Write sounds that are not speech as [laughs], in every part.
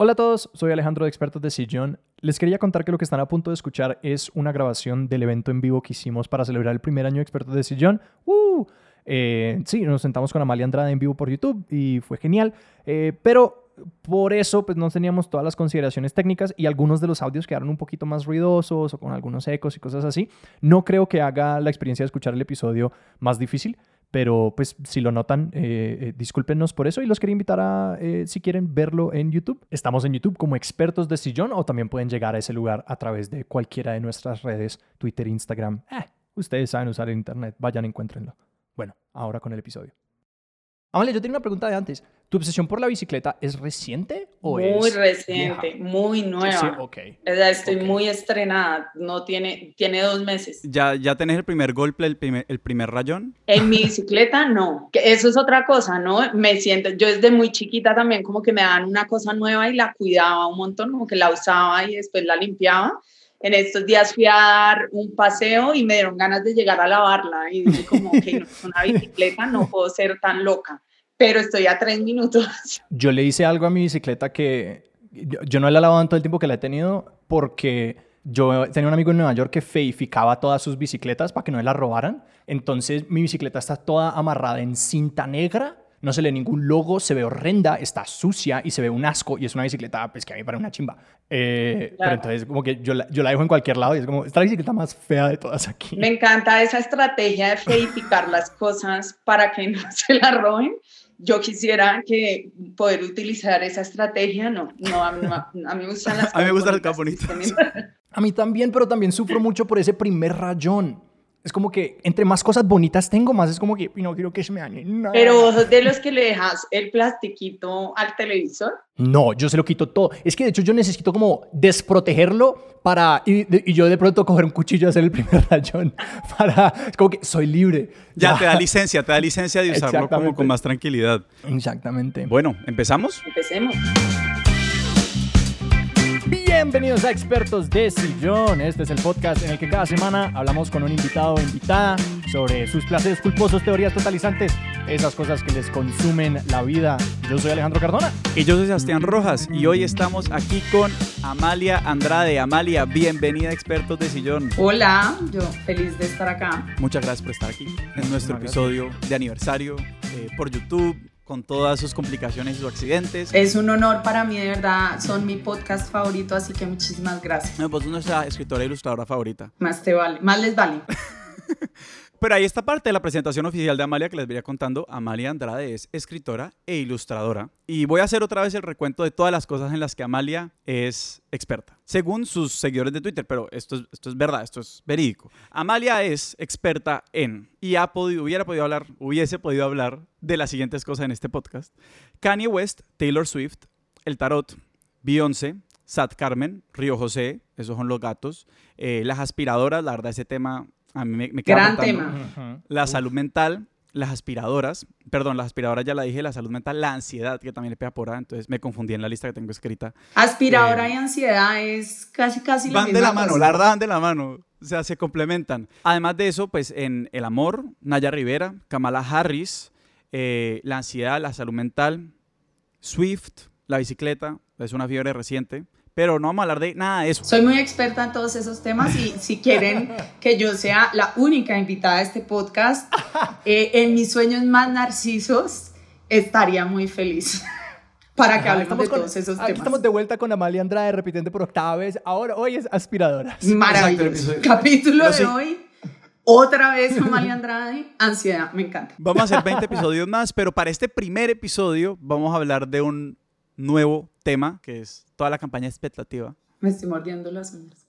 Hola a todos, soy Alejandro de Expertos de Sillón. Les quería contar que lo que están a punto de escuchar es una grabación del evento en vivo que hicimos para celebrar el primer año de Expertos de Sillón. ¡Uh! Eh, sí, nos sentamos con Amalia Andrade en vivo por YouTube y fue genial. Eh, pero por eso pues no teníamos todas las consideraciones técnicas y algunos de los audios quedaron un poquito más ruidosos o con algunos ecos y cosas así. No creo que haga la experiencia de escuchar el episodio más difícil, pero pues si lo notan, eh, eh, discúlpenos por eso y los quería invitar a, eh, si quieren verlo en YouTube. Estamos en YouTube como expertos de sillón o también pueden llegar a ese lugar a través de cualquiera de nuestras redes, Twitter, Instagram. ustedes saben usar el Internet, vayan, encuéntrenlo. Bueno, ahora con el episodio. Amalia, yo tengo una pregunta de antes. ¿Tu obsesión por la bicicleta es reciente o muy es Muy reciente, muy nueva. Sí, ok. O sea, estoy Ok. muy estrenada, no tiene, tiene dos meses. ¿Ya, ya tenés el primer golpe, el primer, el primer rayón? En mi bicicleta no, que eso es otra cosa, ¿no? Me siento, yo desde muy chiquita también como que me daban una cosa nueva y la cuidaba un montón, como que la usaba y después la limpiaba. En estos días fui a dar un paseo y me dieron ganas de llegar a lavarla y dije como que no es una bicicleta, no puedo ser tan loca, pero estoy a tres minutos. [laughs] Yo le hice algo a mi bicicleta que yo, yo no la he lavado en todo el tiempo que la he tenido porque yo tenía un amigo en Nueva York que feificaba todas sus bicicletas para que no las robaran. Entonces mi bicicleta está toda amarrada en cinta negra, no se lee ningún logo, se ve horrenda, está sucia y se ve un asco y es una bicicleta pues que a mí me parece una chimba. Eh, Pero Claro. entonces como que yo la, yo la dejo en cualquier lado y es como, esta bicicleta más fea de todas aquí. Me encanta esa estrategia de feificar las cosas para que no [laughs] se la roben. Yo quisiera que poder utilizar esa estrategia, no, no, a mí, no- a mí me gustan las [laughs] A mí me gustan las. [laughs] A mí también, pero también sufro mucho por ese primer rayón. Es como que entre más cosas bonitas tengo, más es como que "Y no quiero que se me dañe nada". Pero vos sos de los que le dejas el plastiquito al televisor. No, yo se lo quito todo. Es que de hecho yo necesito como desprotegerlo para... Y, de- y yo de pronto coger un cuchillo y hacer el primer [laughs] rayón. Para... Es como que soy libre. Ya te da licencia, te da licencia de usarlo como con más tranquilidad. Exactamente. Bueno, ¿empezamos? Empecemos. Bienvenidos a Expertos de Sillón. Este es el podcast en el que cada semana hablamos con un invitado o invitada sobre sus placeres culposos, teorías totalizantes, esas cosas que les consumen la vida. Yo soy Alejandro Cardona. Y yo soy Sebastián Rojas y hoy estamos aquí con Amalia Andrade. Amalia, bienvenida a Expertos de Sillón. Hola, yo feliz de estar acá. Muchas gracias por estar aquí en nuestro episodio de aniversario eh, por YouTube, con todas sus complicaciones y sus accidentes. Es un honor para mí, de verdad. Son mi podcast favorito, así que muchísimas gracias. No, sos nuestra escritora e ilustradora favorita. Más te vale, más les vale. [laughs] Pero ahí está parte de la presentación oficial de Amalia que les venía contando. Amalia Andrade es escritora e ilustradora. Y voy a hacer otra vez el recuento de todas las cosas en las que Amalia es experta. Según sus seguidores de Twitter, pero esto es, esto es verdad, esto es verídico. Amalia es experta en, y ha podido, hubiera podido hablar, hubiese podido hablar de las siguientes cosas en este podcast. Kanye West, Taylor Swift, el tarot, Beyoncé, Sat Carmen, Río José, esos son los gatos, eh, las aspiradoras, la verdad ese tema a mí me, me queda Gran tema. La salud mental, las aspiradoras, perdón, las aspiradoras ya la dije, la salud mental, la ansiedad, que también le pega por ahí, entonces me confundí en la lista que tengo escrita. Aspiradora Eh, y ansiedad es casi, casi la Van de misma la mano, cosa. la verdad van de la mano, o sea, se complementan. Además de eso, pues en el amor, Naya Rivera, Kamala Harris, eh, la ansiedad, la salud mental, Swift, la bicicleta, es una fiebre reciente, pero no vamos a hablar de nada de eso. Soy muy experta en todos esos temas y si quieren que yo sea la única invitada a este podcast, eh, en mis sueños más narcisos, estaría muy feliz [laughs] para que hablemos de con- todos esos aquí temas. estamos de vuelta con Amalia Andrade repitiendo por octava vez. Ahora, hoy es aspiradoras. Maravilloso. [laughs] Capítulo Lo de sí. hoy, otra vez Amalia Andrade, ansiedad, me encanta. Vamos a hacer 20 episodios más, pero para este primer episodio vamos a hablar de un nuevo tema, que es toda la campaña expectativa. Me estoy mordiendo las uñas.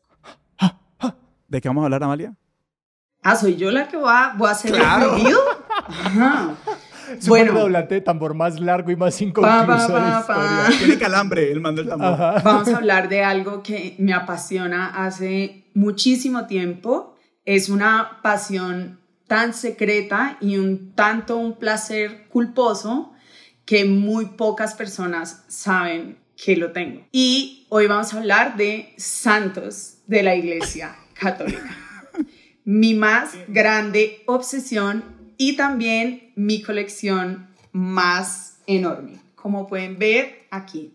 ¿De qué vamos a hablar, Amalia? Ah, soy yo la que voy a, voy a hacer Claro. el review. Ajá. [laughs] Bueno. redoblante de tambor más largo y más inconcluso pa, pa, pa. [laughs] Tiene calambre, el mando del tambor. Ajá. Vamos a hablar de algo que me apasiona hace muchísimo tiempo. Es una pasión tan secreta y un tanto un placer culposo que muy pocas personas saben que lo tengo. Y hoy vamos a hablar de santos de la Iglesia Católica. Mi más grande obsesión y también mi colección más enorme. Como pueden ver aquí.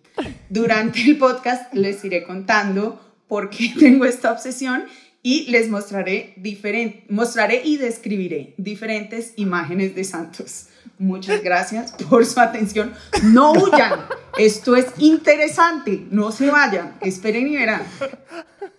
Durante el podcast les iré contando por qué tengo esta obsesión y les mostraré, diferente, mostraré y describiré diferentes imágenes de santos. Muchas gracias por su atención. No huyan, esto es interesante, no se vayan, esperen y verán.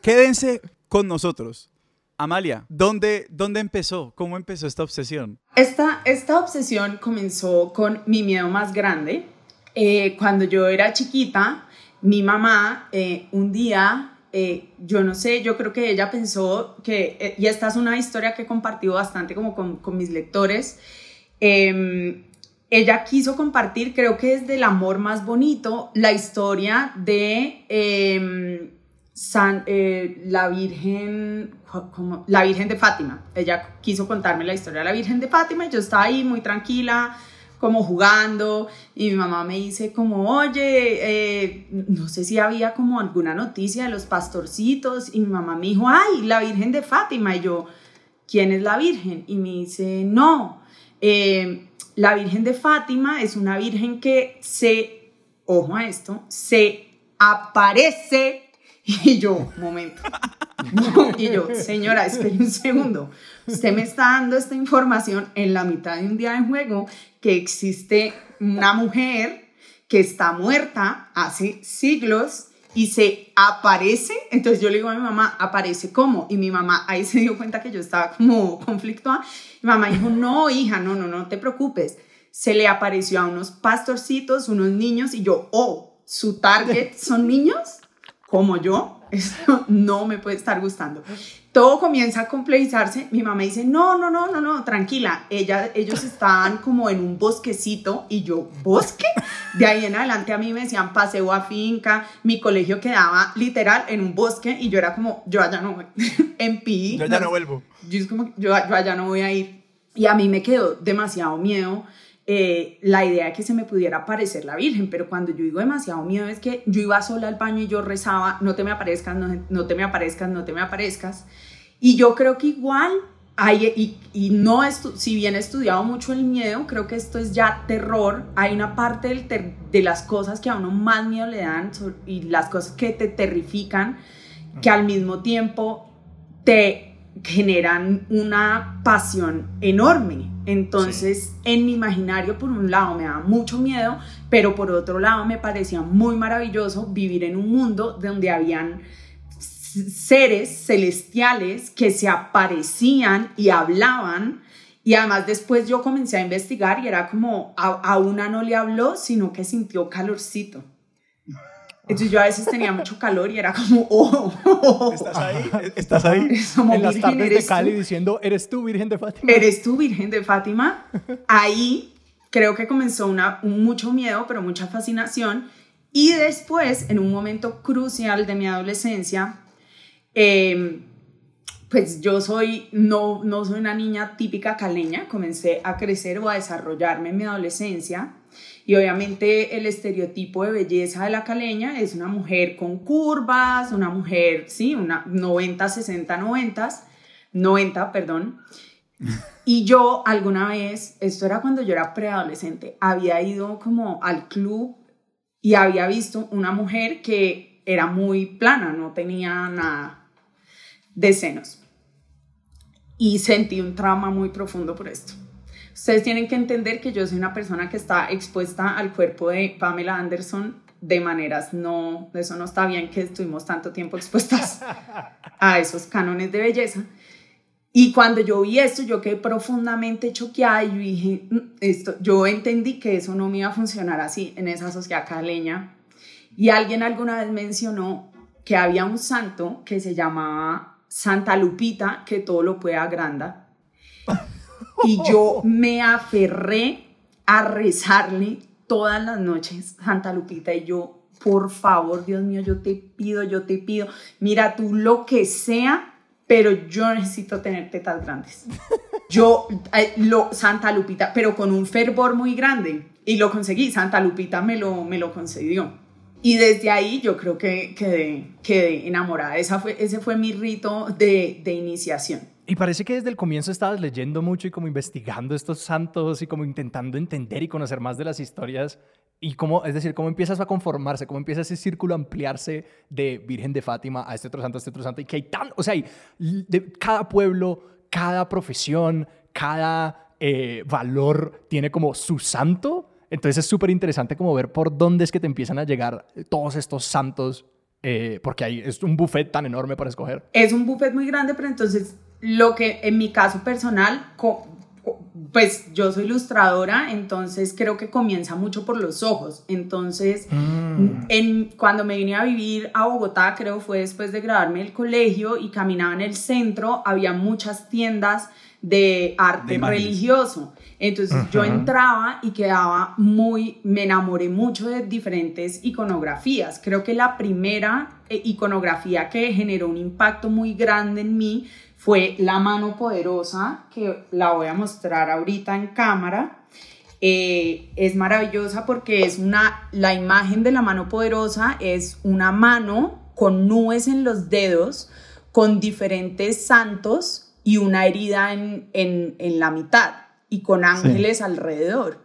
Quédense con nosotros. Amalia, ¿dónde, ¿dónde empezó? ¿Cómo empezó esta obsesión? Esta, esta obsesión comenzó con mi miedo más grande. Eh, cuando yo era chiquita, mi mamá eh, un día eh, yo no sé, yo creo que ella pensó que, y esta es una historia que he compartido bastante como con, mis lectores, em, ella quiso compartir, creo que es del amor más bonito, la historia de em, San, la Virgen, como, la Virgen de Fátima. Ella quiso contarme la historia de la Virgen de Fátima y yo estaba ahí muy tranquila, como jugando y mi mamá me dice como, oye, eh, no sé si había como alguna noticia de los pastorcitos y mi mamá me dijo, ay, la Virgen de Fátima y yo, ¿quién es la Virgen? Y me dice, no, eh, la Virgen de Fátima es una Virgen que se, ojo a esto, se aparece [laughs] y yo, momento. [laughs] y yo, señora, espere un segundo. Usted me está dando esta información en la mitad de un día de juego que existe una mujer que está muerta hace siglos y se aparece. Entonces yo le digo a mi mamá, ¿aparece cómo? Y mi mamá ahí se dio cuenta que yo estaba como conflictuada. Mi mamá dijo, no, hija, no, no, no te preocupes. Se le apareció a unos pastorcitos, unos niños y yo, oh, su target son niños como yo, esto no me puede estar gustando. Todo comienza a complejizarse. Mi mamá dice, no, no, no, no, no, tranquila. Ella, ellos estaban como en un bosquecito y yo, ¿bosque? De ahí en adelante a mí me decían paseo a finca. Mi colegio quedaba literal en un bosque y yo era como, yo allá no voy. [laughs] en Pi. Yo allá no vuelvo. Yo, es como, yo, yo allá no voy a ir. Y a mí me quedó demasiado miedo eh, la idea de que se me pudiera aparecer la Virgen, pero cuando yo digo demasiado miedo es que yo iba sola al baño y yo rezaba, no te me aparezcas, no, te me aparezcas, no te me aparezcas. Y yo creo que igual, hay, y, y no si bien he estudiado mucho el miedo, creo que esto es ya terror, hay una parte de las cosas que a uno más miedo le dan y las cosas que te terrifican, que al mismo tiempo te generan una pasión enorme. Entonces, en mi imaginario, por un lado, me daba mucho miedo, pero por otro lado, me parecía muy maravilloso vivir en un mundo donde habían seres celestiales que se aparecían y hablaban. Y además después yo comencé a investigar y era como, a, a una no le habló, sino que sintió calorcito. Entonces yo a veces tenía mucho calor y era como, [laughs] oh, ¿Estás ahí? ¿Estás ahí? [laughs] en las tardes de Cali diciendo, ¿eres tú Virgen de Fátima? ¿Eres tú Virgen de Fátima? Ahí creo que comenzó una, mucho miedo, pero mucha fascinación. Y después, en un momento crucial de mi adolescencia, em, pues yo soy, no, no soy una niña típica caleña, comencé a crecer o a desarrollarme en mi adolescencia y obviamente el estereotipo de belleza de la caleña es una mujer con curvas, una mujer, sí, una 90, 60, 90, 90, perdón. [laughs] Y yo alguna vez, esto era cuando yo era preadolescente, había ido como al club y había visto una mujer que era muy plana, no tenía nada de senos. Y sentí un trauma muy profundo por esto. Ustedes tienen que entender que yo soy una persona que está expuesta al cuerpo de Pamela Anderson de maneras no, eso no está bien que estuvimos tanto tiempo expuestas a esos cánones de belleza. Y cuando yo vi esto, yo quedé profundamente choqueada y dije, mm, esto, yo entendí que eso no me iba a funcionar así en esa sociedad caleña. Y alguien alguna vez mencionó que había un santo que se llamaba Santa Lupita, que todo lo puede agrandar y [laughs] yo me aferré a rezarle todas las noches, Santa Lupita, y yo, por favor, Dios mío, yo te pido, yo te pido, mira tú lo que sea, pero yo necesito tener tetas grandes. [laughs] Yo, eh, lo, Santa Lupita, pero con un fervor muy grande, y lo conseguí, Santa Lupita me lo, me lo concedió. Y desde ahí yo creo que quedé, quedé enamorada. Esa fue, ese fue mi rito de, de iniciación. Y parece que desde el comienzo estabas leyendo mucho y como investigando estos santos y como intentando entender y conocer más de las historias. Y cómo, es decir, cómo empiezas a conformarse, cómo empieza ese círculo a ampliarse de Virgen de Fátima a este otro santo, a este otro santo. Y que hay tan, o sea, hay de cada pueblo, cada profesión, cada eh, valor tiene como su santo. Entonces es súper interesante como ver por dónde es que te empiezan a llegar todos estos santos eh, porque hay, es un buffet tan enorme para escoger. Es un buffet muy grande, pero entonces lo que en mi caso personal, pues yo soy ilustradora, entonces creo que comienza mucho por los ojos. Entonces, mm. en, cuando me vine a vivir a Bogotá, creo fue después de graduarme del colegio y caminaba en el centro, había muchas tiendas de arte religioso. Entonces yo entraba y quedaba muy, me enamoré mucho de diferentes iconografías. Creo que la primera eh, iconografía que generó un impacto muy grande en mí fue la mano poderosa, que la voy a mostrar ahorita en cámara. Eh, es maravillosa porque es una, la imagen de la mano poderosa es una mano con nubes en los dedos, con diferentes santos y una herida en, en, en la mitad y con ángeles alrededor.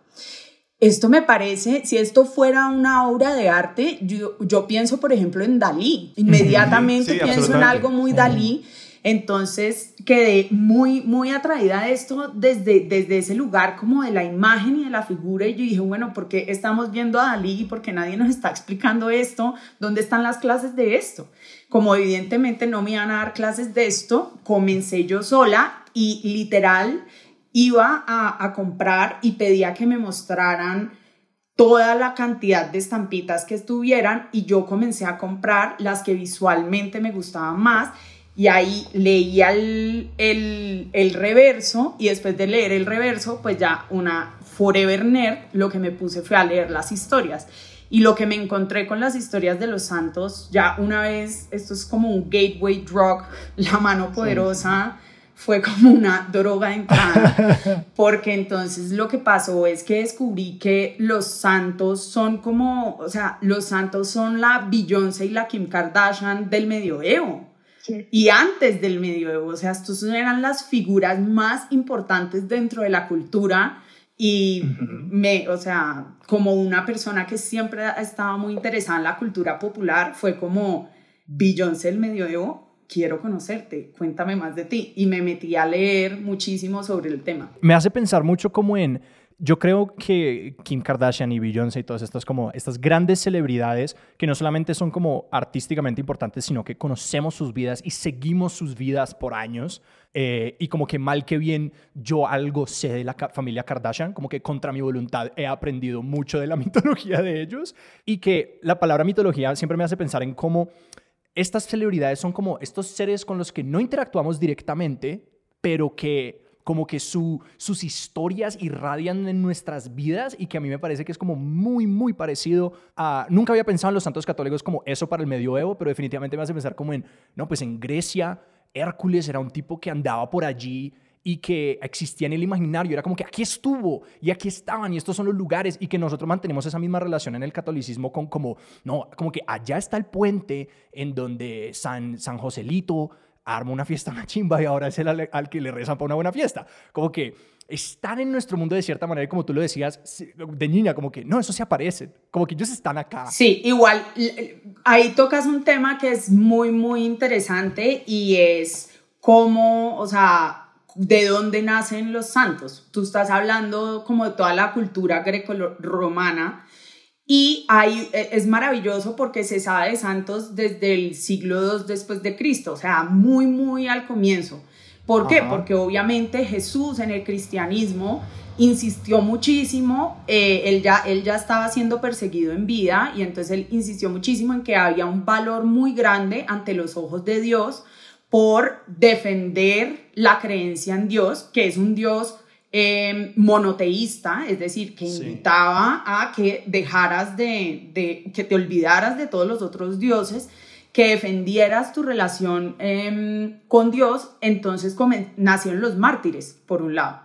Esto me parece, si esto fuera una obra de arte, yo, yo pienso, por ejemplo, en Dalí. Inmediatamente pienso en algo muy Dalí. Entonces quedé muy, muy atraída a esto desde, desde ese lugar como de la imagen y de la figura y yo dije, bueno, ¿por qué estamos viendo a Dalí y por qué nadie nos está explicando esto? ¿Dónde están las clases de esto? Como evidentemente no me iban a dar clases de esto, comencé yo sola y literal iba a, comprar y pedía que me mostraran toda la cantidad de estampitas que estuvieran y yo comencé a comprar las que visualmente me gustaban más y ahí leía el, el, reverso y después de leer el reverso pues ya una forever nerd lo que me puse fue a leer las historias. Y lo que me encontré con las historias de los santos ya una vez esto es como un gateway drug [laughs] la mano poderosa fue como una droga de entrada, [laughs] porque entonces lo que pasó es que descubrí que los santos son como, o sea, los santos son la Beyoncé y la Kim Kardashian del medioevo. Y antes del medioevo, o sea, estos eran las figuras más importantes dentro de la cultura y me, o sea, como una persona que siempre estaba muy interesada en la cultura popular, fue como Beyoncé del medioevo quiero conocerte, cuéntame más de ti. Y me metí a leer muchísimo sobre el tema. Me hace pensar mucho como en... Yo creo que Kim Kardashian y Beyoncé y todas estas como estas grandes celebridades que no solamente son como artísticamente importantes, sino que conocemos sus vidas y seguimos sus vidas por años. Eh, y como que mal que bien yo algo sé de la familia Kardashian, como que contra mi voluntad he aprendido mucho de la [laughs] mitología de ellos y que la palabra mitología siempre me hace pensar en cómo estas celebridades son como estos seres con los que no interactuamos directamente, pero que como que su, sus historias irradian en nuestras vidas y que a mí me parece que es como muy, muy parecido a... Nunca había pensado en los santos católicos como eso para el medioevo, pero definitivamente me hace pensar como en, no, pues en Grecia, Hércules era un tipo que andaba por allí y que existía en el imaginario. Era como que aquí estuvo y aquí estaban y estos son los lugares y que nosotros mantenemos esa misma relación en el catolicismo con como, no, como que allá está el puente en donde San, San Joselito arma una fiesta [laughs] una chimba y ahora es el al, que le rezan para una buena fiesta. Como que están en nuestro mundo de cierta manera, como tú lo decías, de niña, como que no, eso se aparece, como que ellos están acá. Sí, igual, ahí tocas un tema que es muy, muy interesante y es cómo, o sea, de dónde nacen los santos. Tú estás hablando como de toda la cultura greco-romana y ahí e, es maravilloso porque se sabe de santos desde el siglo II después de Cristo, o sea, muy, muy al comienzo. ¿Por qué? Porque obviamente Jesús en el cristianismo insistió muchísimo, eh, él, ya, él ya estaba siendo perseguido en vida y entonces él insistió muchísimo en que había un valor muy grande ante los ojos de Dios por defender la creencia en Dios, que es un Dios em, monoteísta, es decir, que invitaba a que dejaras de, que te olvidaras de todos los otros dioses, que defendieras tu relación em, con Dios, entonces nacieron los mártires, por un lado.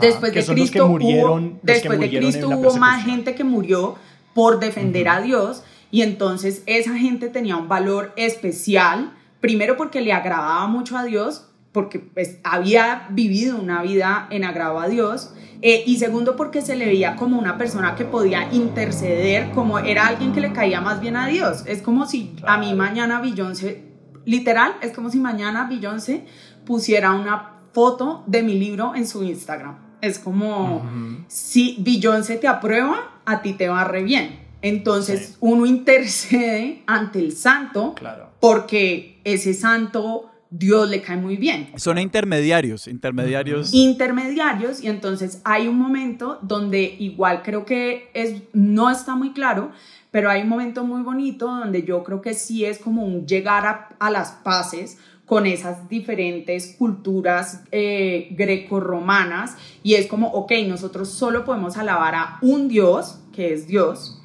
después de Cristo, hubo, después de Cristo hubo más gente que murió por defender a Dios y entonces esa gente tenía un valor especial primero porque le agradaba mucho a Dios porque pues, había vivido una vida en agrado a Dios. Eh, y segundo, porque se le veía como una persona que podía interceder, como era alguien que le caía más bien a Dios. Es como si a mí mañana Beyoncé, literal, es como si mañana Beyoncé pusiera una foto de mi libro en su Instagram. Es como, si Beyoncé te aprueba, a ti te va re bien. Entonces uno intercede ante el santo Claro. porque ese santo Dios le cae muy bien. Son intermediarios, intermediarios. Intermediarios y entonces hay un momento donde igual creo que es, no está muy claro, pero hay un momento muy bonito donde yo creo que sí es como un llegar a, a las paces con esas diferentes culturas eh, greco-romanas y es como, ok, nosotros solo podemos alabar a un Dios, que es Dios,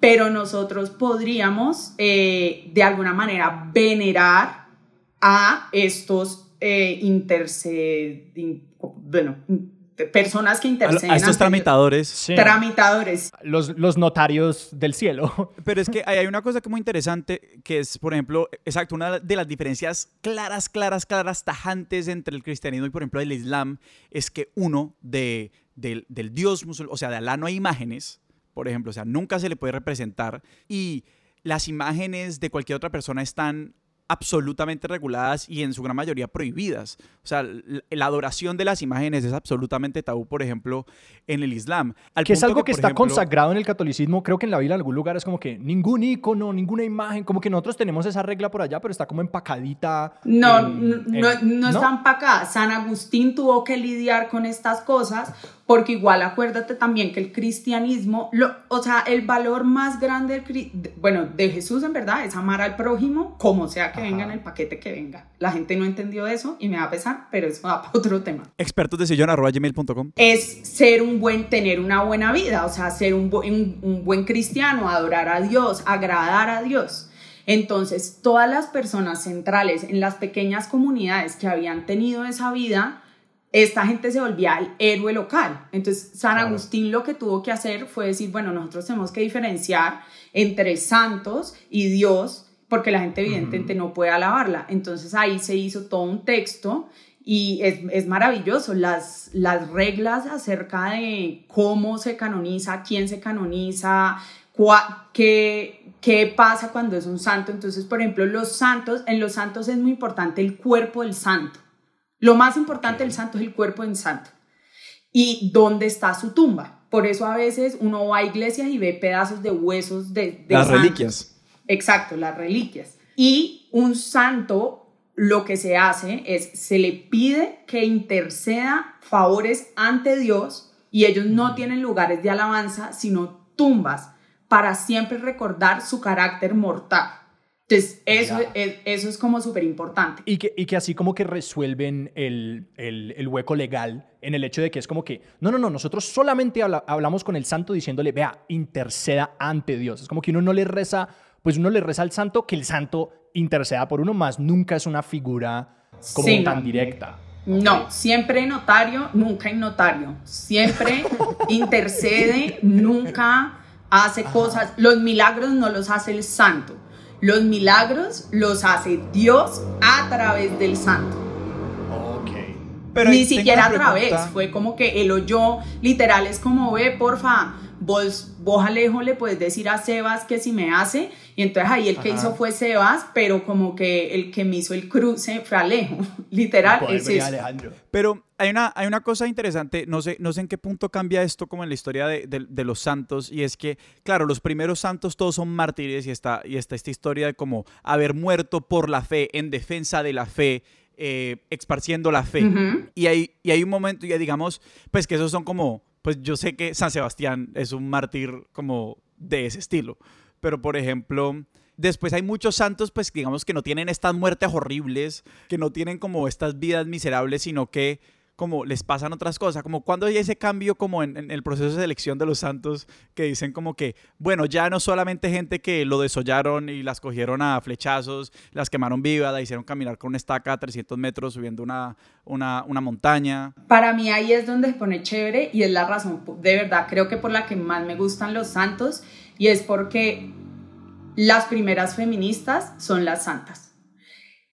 pero nosotros podríamos eh, de alguna manera venerar a estos eh, in- bueno, personas que interceden. a estos ante- tramitadores. Sí. Tramitadores. Los, los notarios del cielo. [laughs] Pero es que hay, una cosa que es muy interesante, que es, por ejemplo, exacto, una de las diferencias claras, claras, claras, tajantes entre el cristianismo y, por ejemplo, el islam, es que uno, de, del, del dios musulmán, o sea, de Alá no hay imágenes, por ejemplo, o sea, nunca se le puede representar, y las imágenes de cualquier otra persona están absolutamente reguladas y en su gran mayoría prohibidas. O sea, la adoración de las imágenes es absolutamente tabú, por ejemplo, en el Islam. Al que es algo que por está ejemplo, consagrado en el catolicismo. Creo que en la Biblia en algún lugar es como que ningún icono, ninguna imagen. Como que nosotros tenemos esa regla por allá, pero está como empacadita. No, en- no, no, en- no están para acá. San Agustín tuvo que lidiar con estas cosas porque igual acuérdate también que el cristianismo, lo, o sea, el valor más grande, del bueno, de Jesús en verdad es amar al prójimo como sea que venga en el paquete que venga. La gente no entendió eso y me va a pesar, pero eso va para otro tema. Expertos de sillón arroba gmail.com. es ser un buen, tener una buena vida, o sea, ser un, un- un buen cristiano, adorar a Dios, agradar a Dios. Entonces, todas las personas centrales en las pequeñas comunidades que habían tenido esa vida, esta gente se volvía el héroe local. Entonces, San Claro. Agustín lo que tuvo que hacer fue decir, bueno, nosotros tenemos que diferenciar entre santos y Dios, porque la gente evidentemente no puede alabarla. Entonces, ahí se hizo todo un texto y es, es maravilloso las, las reglas acerca de cómo se canoniza, quién se canoniza, cua- qué, qué pasa cuando es un santo. Entonces, por ejemplo, los santos, en los santos es muy importante el cuerpo del santo. Lo más importante del santo es el cuerpo del santo. Y dónde está su tumba. Por eso a veces uno va a iglesias y ve pedazos de huesos de, de Las santos. reliquias. Exacto, las reliquias. Y un santo lo que se hace es, se le pide que interceda favores ante Dios y ellos no tienen lugares de alabanza, sino tumbas para siempre recordar su carácter mortal. Entonces, eso, es, eso es como súper importante. Y que, y que así como que resuelven el, el- el hueco legal en el hecho de que es como que, no, no, no, nosotros solamente habla- hablamos con el santo diciéndole, vea, interceda ante Dios. Es como que uno no le reza, pues uno le reza al santo que el santo interceda por uno, más nunca es una figura como Sí, tan no. directa. No, siempre notario, nunca en notario. Siempre [laughs] intercede, nunca hace cosas. Los milagros no los hace el santo. Los milagros los hace Dios a través del santo. Ok. Pero Ni siquiera a través. Fue como que él oyó, literal, es como, ve, porfa, vos, vos Alejo le puedes decir a Sebas que si me hace. Y entonces ahí el que Ajá. hizo fue Sebas, pero como que el que me hizo el cruce fue Alejo. [laughs] Literal, es eso. Alejandro. Pero hay una, hay una cosa interesante, no sé, no sé en qué punto cambia esto como en la historia de, de- de los santos, y es que, claro, los primeros santos todos son mártires y está, y está esta historia de como haber muerto por la fe, en defensa de la fe, eh, esparciendo la fe. Ujú. Y hay, y hay un momento, ya digamos, pues que esos son como, pues yo sé que San Sebastián es un mártir como de ese estilo, pero por ejemplo, después hay muchos santos, pues digamos que no tienen estas muertes horribles, que no tienen como estas vidas miserables, sino que como les pasan otras cosas, como cuando hay ese cambio como en, en el proceso de selección de los santos, que dicen como que, bueno, ya no solamente gente que lo desollaron y las cogieron a flechazos, las quemaron vivas, la hicieron caminar con una estaca a 300 metros subiendo una, una, una montaña. Para mí ahí es donde se pone chévere y es la razón, de verdad, creo que por la que más me gustan los santos y es porque las primeras feministas son las santas.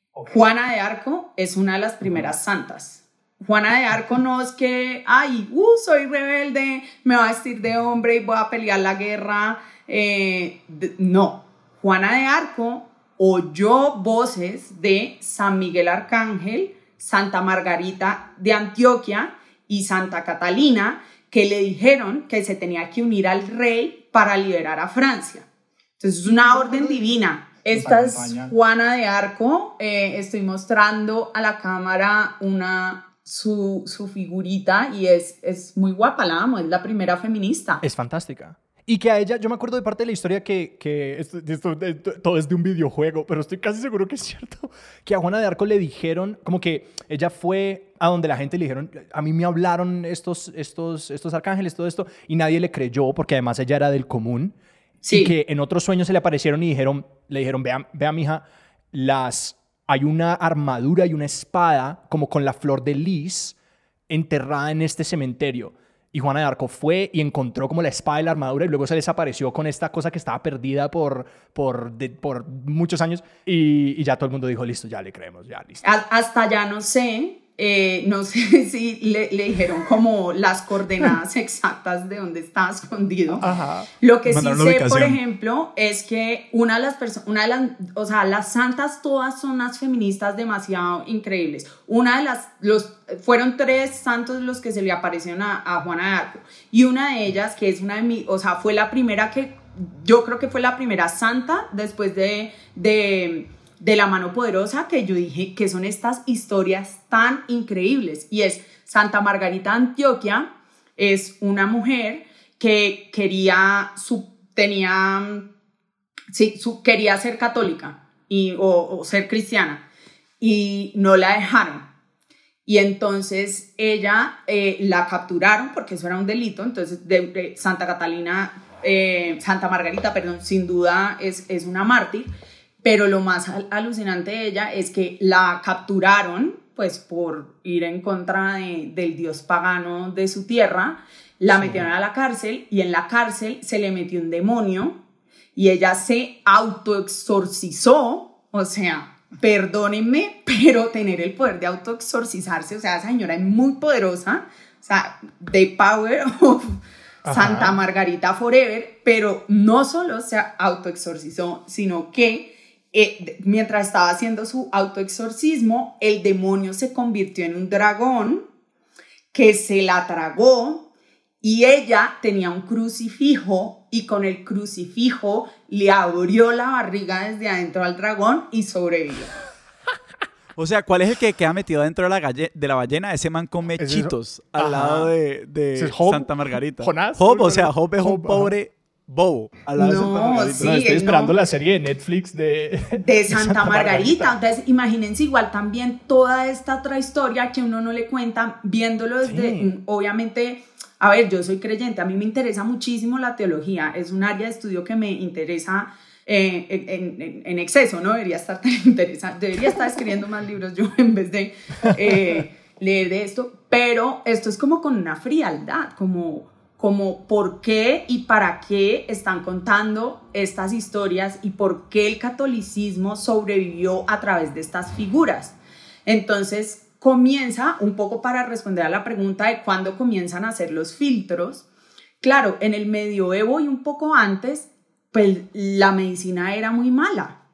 Juana de Arco es una de las primeras santas. Juana de Arco no es que, ay, uh, soy rebelde, me voy a vestir de hombre y voy a pelear la guerra. Eh, no, Juana de Arco oyó voces de San Miguel Arcángel, Santa Margarita de Antioquia y Santa Catalina que le dijeron que se tenía que unir al rey para liberar a Francia. Entonces es una orden divina. Esta es Juana de Arco. Eh, estoy mostrando a la cámara una su, su figurita y es, es muy guapa, la amo, es la primera feminista. Es fantástica. Y que a ella, yo me acuerdo de parte de la historia que, que esto, todo es de un videojuego, pero estoy casi seguro que es cierto, que a Juana de Arco le dijeron, como que ella fue a donde la gente le dijeron, a mí me hablaron estos, estos, estos arcángeles, todo esto, y nadie le creyó, porque además ella era del común. Sí. Y que en otros sueños se le aparecieron y dijeron, le dijeron, vea, vea, mija, las hay una armadura y una espada como con la flor de lis enterrada en este cementerio. Y Juana de Arco fue y encontró como la espada y la armadura y luego se desapareció con esta cosa que estaba perdida por, por, por muchos años y, y, ya todo el mundo dijo, listo, ya le creemos, ya, listo. Hasta ya no sé, eh, no sé [laughs] si le, dijeron como las coordenadas [laughs] exactas de dónde estaba escondido. Lo que sí sé, por ejemplo, es que una de las personas, una de las, o sea, las santas todas son unas feministas demasiado increíbles. Una de las, los, fueron tres santos los que se le aparecieron a, a Juana de Arco. Y una de ellas, que es una de mis, o sea, fue la primera que, yo creo que fue la primera santa después de, de de la mano poderosa que yo dije que son estas historias tan increíbles. Y es Santa Margarita Antioquia es una mujer que quería su, tenía sí, quería ser católica y, o, ser cristiana y no la dejaron. Y entonces ella eh, la capturaron porque eso era un delito. Entonces de, Santa Catalina eh, Santa Margarita perdón sin duda es, es una mártir pero lo más alucinante de ella es que la capturaron pues por ir en contra del dios pagano de su tierra, la metieron a la cárcel y en la cárcel se le metió un demonio y ella se autoexorcizó, o sea, perdónenme, pero tener el poder de autoexorcizarse, o sea, esa señora es muy poderosa, o sea, the power [laughs] of Santa Margarita Forever, pero no solo se autoexorcizó, sino que eh, mientras estaba haciendo su autoexorcismo, el demonio se convirtió en un dragón que se la tragó y ella tenía un crucifijo y con el crucifijo le abrió la barriga desde adentro al dragón y sobrevivió. [laughs] O sea, ¿cuál es el que queda metido dentro de la, de la ballena? Ese man con mechitos al lado de, Santa Margarita. Jonás. Job, o sea, Job es un pobre Bobo. no, sí, estoy esperando la serie de Netflix de, de Santa, Margarita. Entonces, imagínense igual también toda esta otra historia que uno no le cuenta, viéndolo desde, obviamente, a ver, yo soy creyente, a mí me interesa muchísimo la teología, es un área de estudio que me interesa eh, en, en, exceso, ¿no? Debería estar [laughs] interesante, debería estar escribiendo más libros yo en vez de eh, leer de esto, pero esto es como con una frialdad, como como por qué y para qué están contando estas historias y por qué el catolicismo sobrevivió a través de estas figuras. Entonces comienza un poco para responder a la pregunta de cuándo comienzan a hacer los filtros. Claro, en el medioevo y un poco antes, pues la medicina era muy mala.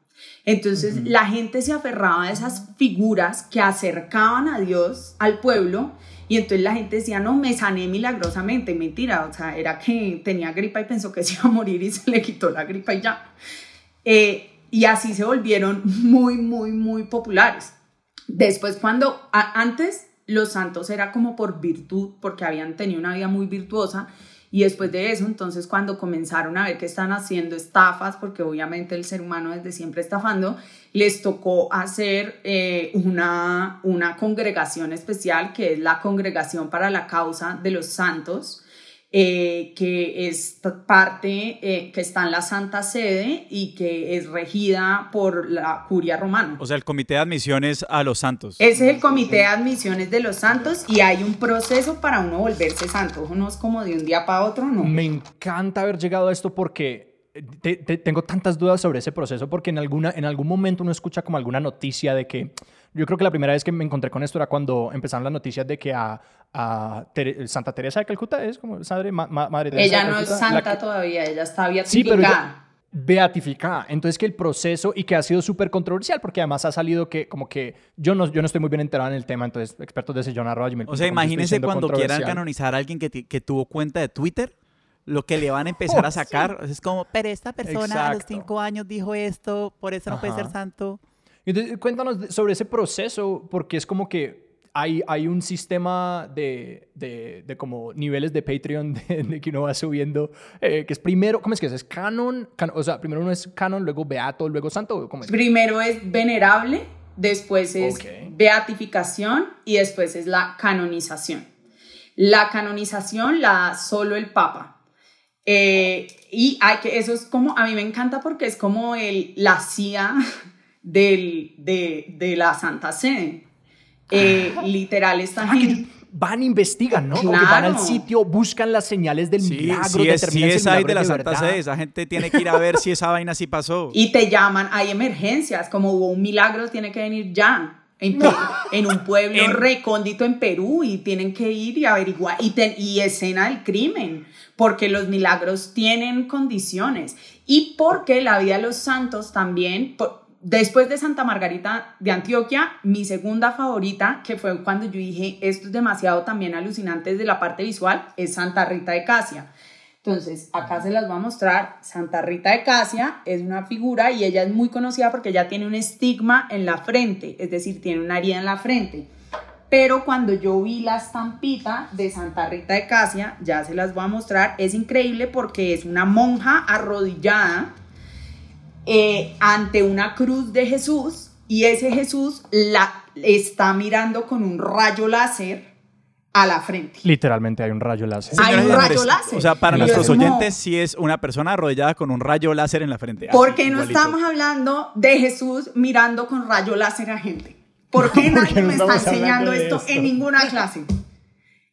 Entonces la gente se aferraba a esas figuras que acercaban a Dios al pueblo y entonces la gente decía, no, me sané milagrosamente. Mentira, o sea, era que tenía gripa y pensó que se iba a morir y se le quitó la gripa y ya. Eh, y así se volvieron muy, muy, muy populares. Después, cuando antes los santos era como por virtud, porque habían tenido una vida muy virtuosa, y después de eso, entonces cuando comenzaron a ver que están haciendo estafas, porque obviamente el ser humano desde siempre estafando, les tocó hacer eh, una, una congregación especial, que es la Congregación para la Causa de los Santos, eh, que es parte eh, que está en la Santa Sede y que es regida por la curia romana. O sea, el comité de admisiones a los santos. Ese es el comité de admisiones de los santos y hay un proceso para uno volverse santo. no es como de un día para otro, no. Me encanta haber llegado a esto porque tengo tantas dudas sobre ese proceso porque en, alguna, en algún momento uno escucha como alguna noticia de que, yo creo que la primera vez que me encontré con esto era cuando empezaron las noticias de que a, a Santa Teresa de Calcuta es como madre, madre Teresa Ella no es santa todavía, ella está beatificada. Sí, beatificada. Entonces que el proceso y que ha sido súper controversial porque además ha salido que como que yo no, yo no estoy muy bien enterado en el tema, entonces expertos de Sillón O sea, imagínense cuando quieran canonizar a alguien que, que tuvo cuenta de Twitter lo que le van a empezar a [laughs] oh, sacar. Es como, pero esta persona a los cinco años dijo esto, por eso no puede ser santo. Entonces, cuéntanos sobre ese proceso, porque es como que hay, hay un sistema de, de, de como niveles de Patreon [laughs] de, que uno va subiendo, eh, que es primero, ¿cómo es que es? ¿Es canon? O sea, primero uno es canon, luego beato, luego santo. ¿cómo es? Primero es venerable, después es beatificación y después es la canonización. La canonización la da solo el Papa. Eh, y hay que, eso es como, a mí me encanta porque es como el, la CIA [laughs] del, de, de la Santa Sede. Eh, literal, esta ah, gente van, investigan, ¿no? Claro. van al sitio, buscan las señales del milagro, sí es, si es ahí de la Santa Sede, esa gente tiene que ir a ver si esa vaina sí pasó. [laughs] Y te llaman, hay emergencias, como hubo un milagro, tiene que venir ya. En, [laughs] un pueblo recóndito en Perú y tienen que ir y averiguar y, y escena del crimen porque los milagros tienen condiciones y porque la vida de los santos también, después de Santa Margarita de Antioquia, mi segunda favorita, que fue cuando yo dije, esto es demasiado también alucinante desde la parte visual, es Santa Rita de Casia. Entonces, acá se las voy a mostrar. Santa Rita de Casia es una figura y ella es muy conocida porque ella tiene un estigma en la frente, es decir, tiene una herida en la frente. Pero cuando yo vi la estampita de Santa Rita de Casia, ya se las voy a mostrar, es increíble porque es una monja arrodillada eh, ante una cruz de Jesús y ese Jesús la está mirando con un rayo láser a la frente. Literalmente hay un rayo láser. Hay un rayo láser. O sea, para nuestros oyentes, sí es una persona arrodillada con un rayo láser en la frente. Porque no estamos hablando de Jesús mirando con rayo láser a gente. ¿Por [laughs] qué nadie me está enseñando esto, en ninguna clase?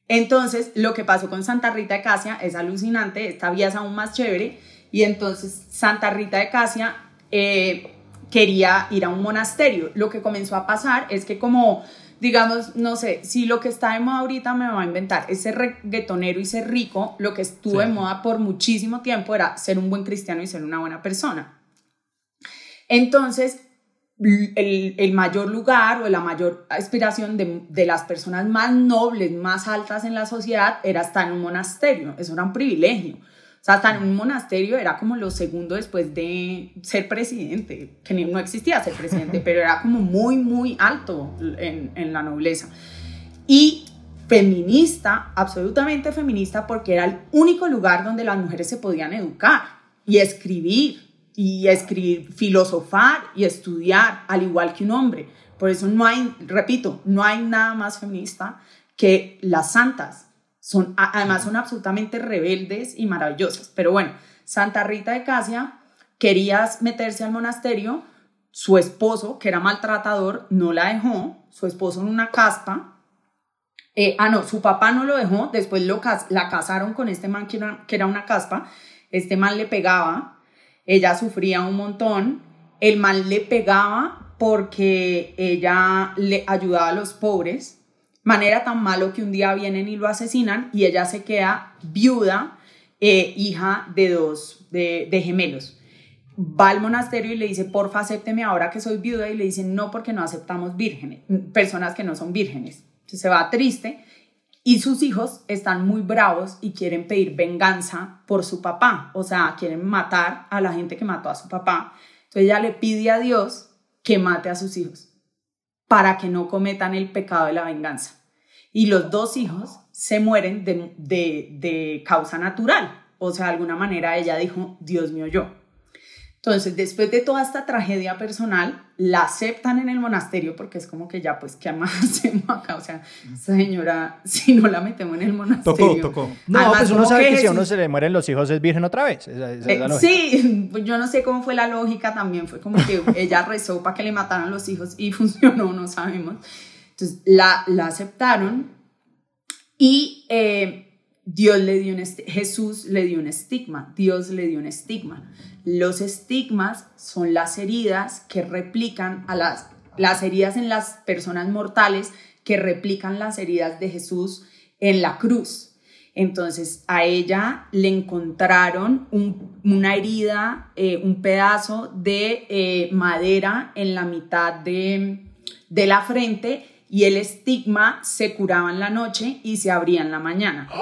Entonces, lo que pasó con Santa Rita de Casia es alucinante, esta vía es aún más chévere, y entonces Santa Rita de Casia eh, quería ir a un monasterio. Lo que comenzó a pasar es que como digamos, no sé, si lo que está de moda ahorita me va a inventar, ese reggaetonero y ser rico, lo que estuvo de moda por muchísimo tiempo era ser un buen cristiano y ser una buena persona. Entonces, el, el mayor lugar o la mayor aspiración de, de, las personas más nobles, más altas en la sociedad, era estar en un monasterio. Eso era un privilegio. Sea, estar en un monasterio era como lo segundo después de ser presidente, que no existía ser presidente, [laughs] pero era como muy, muy alto en, en la nobleza. Y feminista, absolutamente feminista, porque era el único lugar donde las mujeres se podían educar y escribir, y escribir, filosofar y estudiar, al igual que un hombre. Por eso no hay, repito, no hay nada más feminista que las santas son, además son absolutamente rebeldes y maravillosas. Pero bueno, Santa Rita de Casia quería meterse al monasterio, su esposo, que era maltratador, no la dejó, su esposo en una caspa. Eh, ah, no, su papá no lo dejó, después lo, la casaron con este man que era, que era una caspa, este man le pegaba, ella sufría un montón, el man le pegaba porque ella le ayudaba a los pobres, manera tan malo que un día vienen y lo asesinan y ella se queda viuda, eh, hija de dos, de, gemelos. Va al monasterio y le dice, porfa, acépteme ahora que soy viuda y le dicen, no, porque no aceptamos vírgenes, personas que no son vírgenes. Entonces se va triste y sus hijos están muy bravos y quieren pedir venganza por su papá, o sea, quieren matar a la gente que mató a su papá. Entonces ella le pide a Dios que mate a sus hijos para que no cometan el pecado de la venganza y los dos hijos se mueren de, de, causa natural. O sea, de alguna manera ella dijo, Dios mío, yo. Entonces, después de toda esta tragedia personal, la aceptan en el monasterio porque es como que ya, pues, ¿qué más [laughs] hacemos acá? O sea, señora, si no la metemos en el monasterio. Tocó, tocó. No, pues uno sabe que, si a uno se le mueren los hijos es virgen otra vez. Eh, sí, pues [laughs] yo no sé cómo fue la lógica también. Fue como que ella rezó para que le mataran los hijos y [laughs] funcionó, no sabemos. Entonces la, la aceptaron y eh, Dios le dio un Jesús le dio un estigma, Dios le dio un estigma. Los estigmas son las heridas que replican a las, las heridas en las personas mortales que replican las heridas de Jesús en la cruz. Entonces a ella le encontraron una herida, eh, un pedazo de eh, madera en la mitad de, de la frente y el estigma se curaba en la noche y se abría en la mañana. [gasps]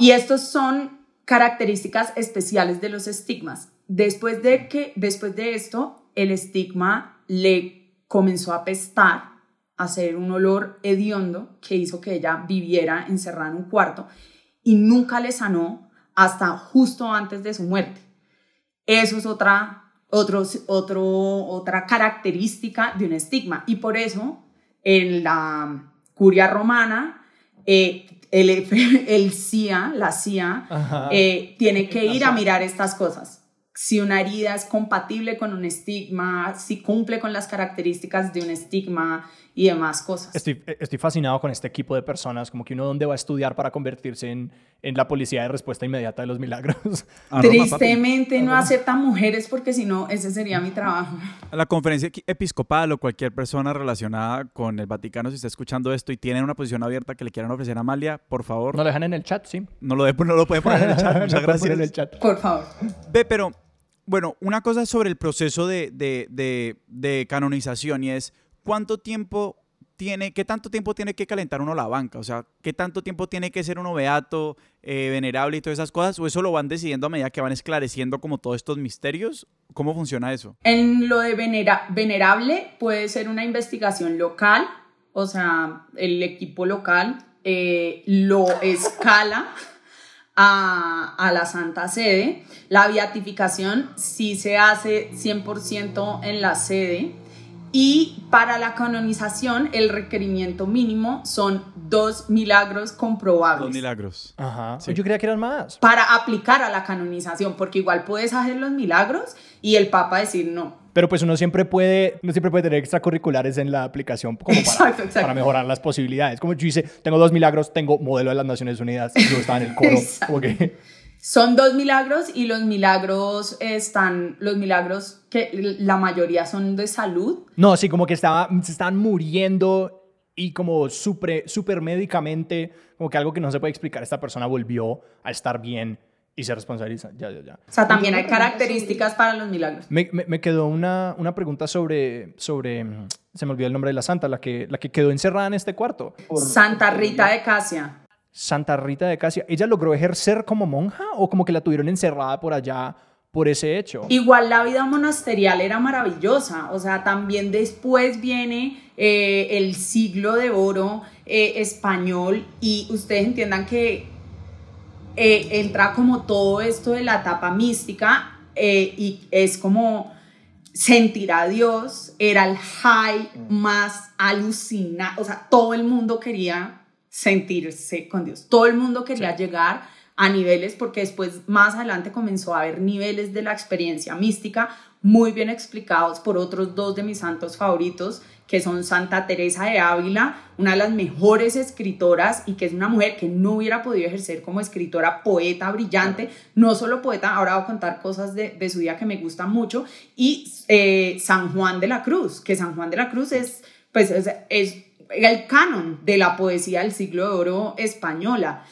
Y estos son características especiales de los estigmas. Después de, que, después de esto, el estigma le comenzó a pestar, a hacer un olor hediondo que hizo que ella viviera encerrada en un cuarto y nunca le sanó hasta justo antes de su muerte. Eso es otra, otro, otra característica de un estigma y por eso en la curia romana eh, el, [laughs] el CIA, la CIA, eh, tiene que ir a mirar estas cosas. Si una herida es compatible con un estigma, si cumple con las características de un estigma y demás cosas. Estoy, estoy fascinado con este equipo de personas, como que uno dónde va a estudiar para convertirse en, en la policía de respuesta inmediata de los milagros. [laughs] Ah, Tristemente no aceptan mujeres porque si no, ese sería mi trabajo. La conferencia episcopal o cualquier persona relacionada con el Vaticano, si está escuchando esto y tiene una posición abierta que le quieran ofrecer a Amalia, por favor. No lo dejan en el chat, sí. No lo, de, no lo pueden poner en el chat. [laughs] Muchas gracias. En el chat. Por favor. Ve, pero bueno, una cosa sobre el proceso de, de, de, de canonización y es cuánto tiempo tiene, qué tanto tiempo tiene que calentar uno la banca, o sea, qué tanto tiempo tiene que ser uno beato, eh, venerable y todas esas cosas, o eso lo van decidiendo a medida que van esclareciendo como todos estos misterios, ¿cómo funciona eso? En lo de venerable puede ser una investigación local, o sea, el equipo local eh, lo escala. A, a, la Santa Sede. La beatificación sí se hace 100% en la sede. Y para la canonización, el requerimiento mínimo son dos milagros comprobables. Dos milagros. Ajá. Yo creía que eran más. Para aplicar a la canonización, porque igual puedes hacer los milagros y el Papa decir no. Pero pues uno siempre puede, uno siempre puede tener extracurriculares en la aplicación como para, para mejorar las posibilidades. Como yo hice, tengo dos milagros, tengo modelo de las Naciones Unidas, yo estaba en el coro. [laughs] Como que... Son dos milagros y los milagros están, los milagros que la mayoría son de salud. No, sí, como que estaba, se estaban muriendo y como super, super médicamente, como que algo que no se puede explicar, esta persona volvió a estar bien y se responsabiliza. Ya, ya, ya. O sea, también hay características para los milagros. Me, me, quedó una, una, pregunta sobre, sobre, se me olvidó el nombre de la santa, la que, la que quedó encerrada en este cuarto. Santa Rita de Casia. Santa Rita de Casia, ¿ella logró ejercer como monja o como que la tuvieron encerrada por allá por ese hecho? Igual la vida monasterial era maravillosa, o sea, también después viene eh, el siglo de oro eh, español y ustedes entiendan que eh, entra como todo esto de la etapa mística y es como sentir a Dios, era el high más alucinante, o sea, todo el mundo quería sentirse con Dios. Todo el mundo quería llegar a niveles porque después más adelante comenzó a haber niveles de la experiencia mística muy bien explicados por otros dos de mis santos favoritos que son Santa Teresa de Ávila, una de las mejores escritoras y que es una mujer que no hubiera podido ejercer como escritora, poeta brillante, no solo poeta, ahora voy a contar cosas de, de su vida que me gustan mucho, y eh, San Juan de la Cruz, que San Juan de la Cruz es, pues es, es el canon de la poesía del siglo de oro española.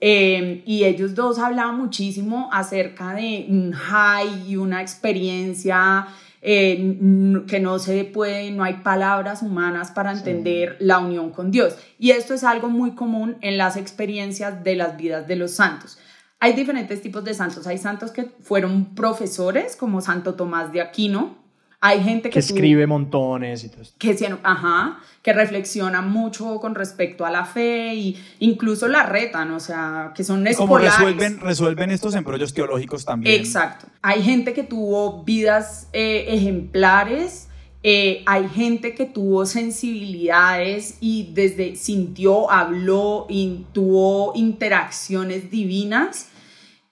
Eh, y ellos dos hablaban muchísimo acerca de un high y una experiencia eh, que no se puede, no hay palabras humanas para entender la unión con Dios. Y esto es algo muy común en las experiencias de las vidas de los santos. Hay diferentes tipos de santos. Hay santos que fueron profesores, como Santo Tomás de Aquino, hay gente que, escribe montones y todo esto. Que, ajá, que reflexiona mucho con respecto a la fe e incluso la retan, o sea, que son Como resuelven, resuelven estos embrollos teológicos también. Exacto. Hay gente que tuvo vidas eh, ejemplares, eh, hay gente que tuvo sensibilidades y desde sintió, habló y tuvo interacciones divinas.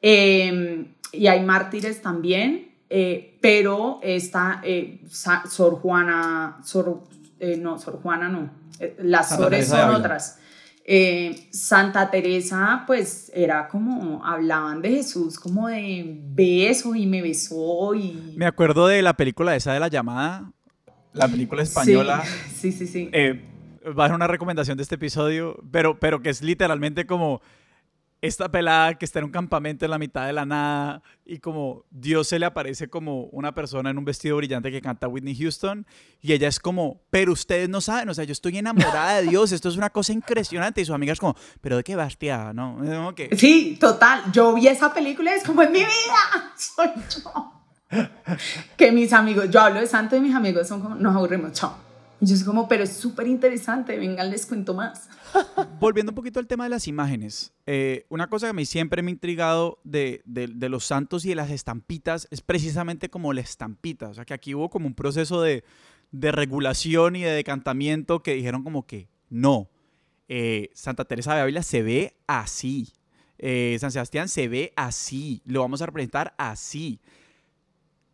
Em, y hay mártires también. Eh, pero esta eh, Sor Juana, Sor, eh, no, Sor Juana no, las Sores son otras. Santa Teresa, pues era como, hablaban de Jesús como de beso y me besó y... Me acuerdo de la película esa de la llamada, la película española. Sí, sí, sí. Eh, va a ser una recomendación de este episodio, pero, pero que es literalmente como esta pelada que está en un campamento en la mitad de la nada y como Dios se le aparece como una persona en un vestido brillante que canta Whitney Houston y ella es como, pero ustedes no saben, o sea, yo estoy enamorada de Dios, esto es una cosa impresionante y su amiga es como, pero de qué bastia, ¿no? Sí, total, yo vi esa película y es como en mi vida, [laughs] soy yo. que mis amigos, yo hablo de santo y mis amigos son como, nos aburrimos, chao. Y yo soy como, pero es súper interesante, vengan, les cuento más. [laughs] Volviendo un poquito al tema de las imágenes, eh, una cosa que a mí siempre me ha intrigado de, los santos y de las estampitas es precisamente como la estampita. O sea, que aquí hubo como un proceso de, de regulación y de decantamiento que dijeron como que no. Eh, Santa Teresa de Ávila se ve así. Eh, San Sebastián se ve así. Lo vamos a representar así.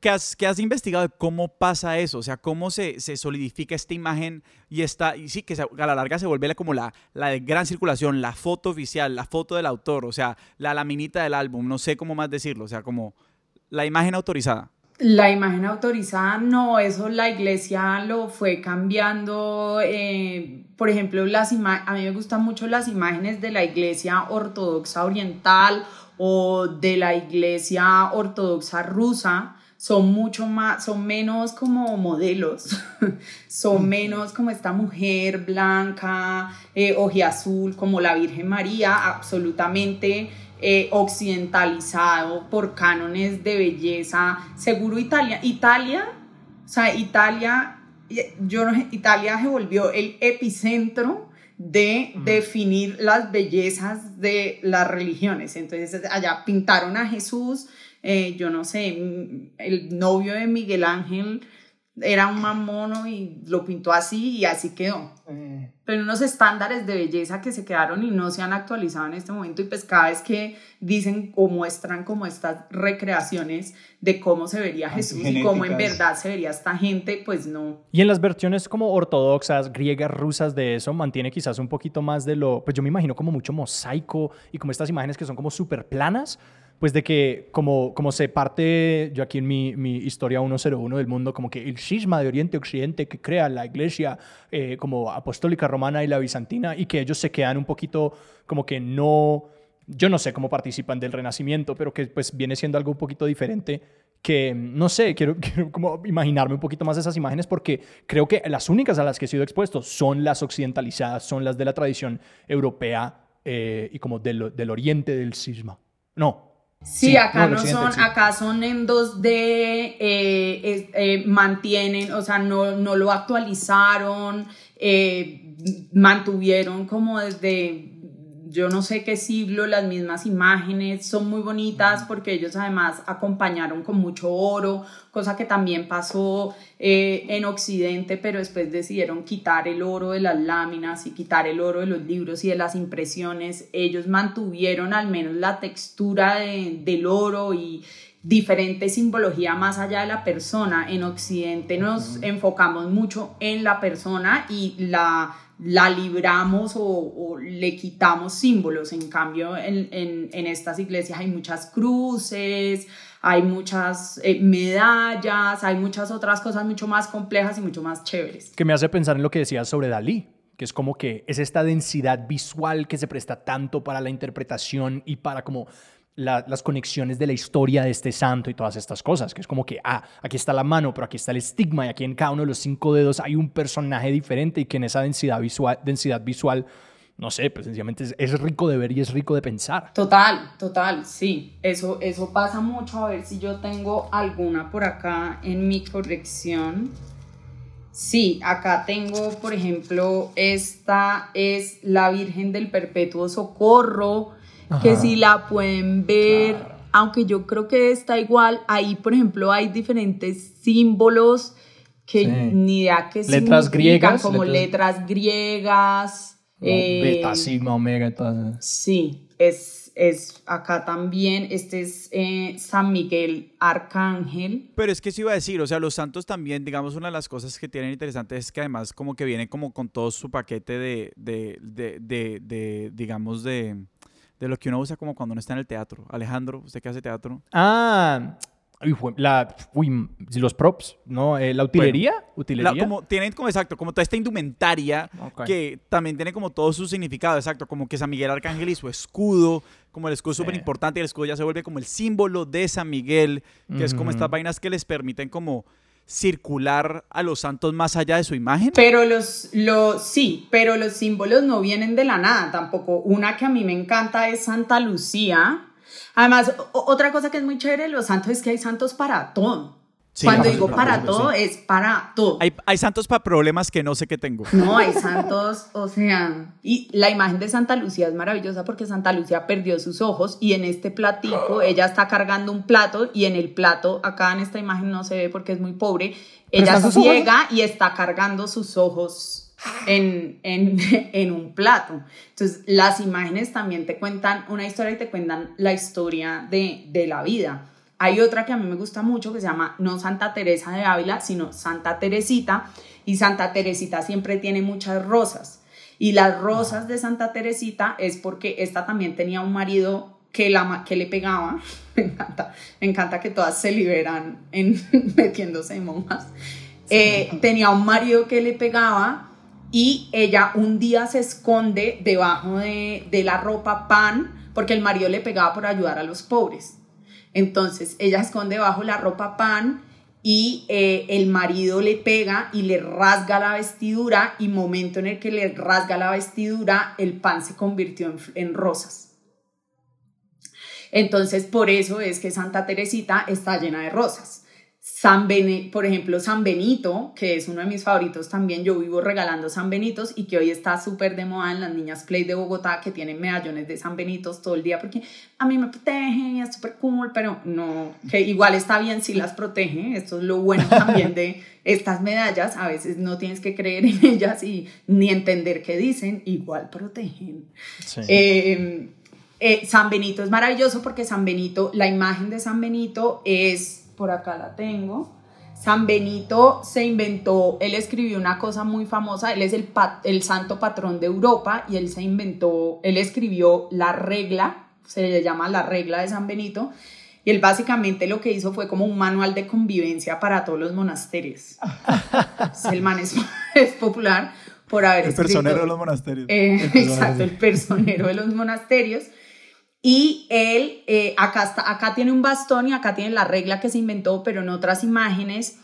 ¿Qué has, has, investigado de cómo pasa eso? O sea, cómo se, se solidifica esta imagen y, esta, y sí, que a la larga se vuelve como la, la de gran circulación, la foto oficial, la foto del autor, o sea, la laminita del álbum, no sé cómo más decirlo, o sea, como la imagen autorizada. La imagen autorizada, no, eso la iglesia lo fue cambiando. Eh, por ejemplo, las a mí me gustan mucho las imágenes de la iglesia ortodoxa oriental o de la iglesia ortodoxa rusa son mucho más, son menos como modelos, [laughs] son menos como esta mujer blanca, eh, ojiazul, como la Virgen María, absolutamente eh, occidentalizado por cánones de belleza. Seguro Italia, Italia, o sea, Italia, yo, Italia se volvió el epicentro de definir las bellezas de las religiones. Entonces allá pintaron a Jesús, eh, yo no sé, el novio de Miguel Ángel era un mamono y lo pintó así y así quedó. Mm. Pero unos estándares de belleza que se quedaron y no se han actualizado en este momento y pues cada vez que dicen o muestran como estas recreaciones de cómo se vería Jesús y cómo en verdad se vería esta gente, pues no. Y en las versiones como ortodoxas, griegas, rusas de eso, mantiene quizás un poquito más de lo, pues yo me imagino como mucho mosaico y como estas imágenes que son como súper planas pues de que como, como se parte, yo aquí en mi, mi historia 101 del mundo, como que el cisma de Oriente-Occidente que crea la iglesia eh, como apostólica romana y la bizantina y que ellos se quedan un poquito como que no, yo no sé cómo participan del renacimiento, pero que pues viene siendo algo un poquito diferente que, no sé, quiero, [laughs] quiero como imaginarme un poquito más esas imágenes porque creo que las únicas a las que he sido expuesto son las occidentalizadas, son las de la tradición europea eh, y como del, del oriente del cisma. No, Sí, acá no, son, acá son en 2D, eh, eh, mantienen, o sea, no, no lo actualizaron, eh, mantuvieron como desde yo no sé qué siglo, las mismas imágenes son muy bonitas porque ellos además acompañaron con mucho oro, cosa que también pasó eh, en Occidente, pero después decidieron quitar el oro de las láminas y quitar el oro de los libros y de las impresiones. Ellos mantuvieron al menos la textura del oro y diferente simbología más allá de la persona. En Occidente nos enfocamos mucho en la persona y la la libramos o, le quitamos símbolos. En cambio, en, en, estas iglesias hay muchas cruces, hay muchas eh, medallas, hay muchas otras cosas mucho más complejas y mucho más chéveres. Que me hace pensar en lo que decías sobre Dalí, que es como que es esta densidad visual que se presta tanto para la interpretación y para como las conexiones de la historia de este santo y todas estas cosas, que es como que, ah, aquí está la mano, pero aquí está el estigma y aquí en cada uno de los cinco dedos hay un personaje diferente y que en esa densidad visual, densidad visual no sé, pues sencillamente es, rico de ver y es rico de pensar. Total, total, sí, eso, eso pasa mucho, a ver si yo tengo alguna por acá en mi corrección. Sí, acá tengo, por ejemplo, esta es la Virgen del Perpetuo Socorro, que si la pueden ver, aunque yo creo que está igual, ahí por ejemplo hay diferentes símbolos que ni idea que letras griegas, como letras, griegas. Eh, beta, sigma, omega, todas. Sí, es, es acá también, este es eh, San Miguel Arcángel. Pero es que se iba a decir, o sea, los santos también, digamos, una de las cosas que tienen interesantes es que además como que vienen como con todo su paquete de, de, de, de, de digamos, de, de lo que uno usa como cuando uno está en el teatro. Alejandro, ¿usted qué hace teatro? Ah, la, uy, los props, ¿no? Eh, la utilería. utilería. como, tienen como, exacto, como toda esta indumentaria que también tiene como todo su significado, exacto, como que San Miguel Arcángel y su escudo, como el escudo es súper importante, el escudo ya se vuelve como el símbolo de San Miguel, que es como estas vainas que les permiten como circular a los santos más allá de su imagen. Pero los, los, sí, pero los símbolos no vienen de la nada tampoco. Una que a mí me encanta es Santa Lucía, Además, otra cosa que es muy chévere de los santos es que hay santos para todo. Cuando digo para todo, es para todo. Hay, hay santos para problemas que no sé qué tengo. No, hay santos, o sea, y la imagen de Santa Lucía es maravillosa porque Santa Lucía perdió sus ojos y en este platico ella está cargando un plato y en el plato, acá en esta imagen no se ve porque es muy pobre, ella ciega y está cargando sus ojos en, en, [laughs] en, un plato. Entonces, las imágenes también te cuentan una historia y te cuentan la historia de, de la vida. Hay otra que a mí me gusta mucho que se llama no Santa Teresa de Ávila, sino Santa Teresita. Y Santa Teresita siempre tiene muchas rosas. Y las rosas de Santa Teresita es porque esta también tenía un marido que, la, que le pegaba. [laughs] Me encanta, me encanta que todas se liberan en, [laughs] metiéndose en monjas. Eh, tenía un marido que le pegaba y ella un día se esconde debajo de, la ropa pan porque el marido le pegaba por ayudar a los pobres. Entonces ella esconde debajo la ropa pan y eh, el marido le pega y le rasga la vestidura y momento en el que le rasga la vestidura el pan se convirtió en rosas. Entonces por eso es que Santa Teresita está llena de rosas. San por ejemplo, San Benito, que es uno de mis favoritos también, yo vivo regalando San Benitos y que hoy está súper de moda en las niñas Play de Bogotá que tienen medallones de San Benitos todo el día porque a mí me protegen es súper cool, pero no, que igual está bien si las protege, esto es lo bueno también de estas medallas, a veces no tienes que creer en ellas y ni entender qué dicen, igual protegen. Eh, eh, San Benito es maravilloso porque San Benito, la imagen de San Benito es por acá la tengo. San Benito se inventó, él escribió una cosa muy famosa, él es el, el santo patrón de Europa y él se inventó, él escribió la regla, se le llama la regla de San Benito, y él básicamente lo que hizo fue como un manual de convivencia para todos los monasterios. el man [laughs] es, popular por haber El personero de los monasterios. Eh, exacto, el personero de los monasterios. Y él, eh, acá, está, acá tiene un bastón y acá tiene la regla que se inventó, pero en otras imágenes,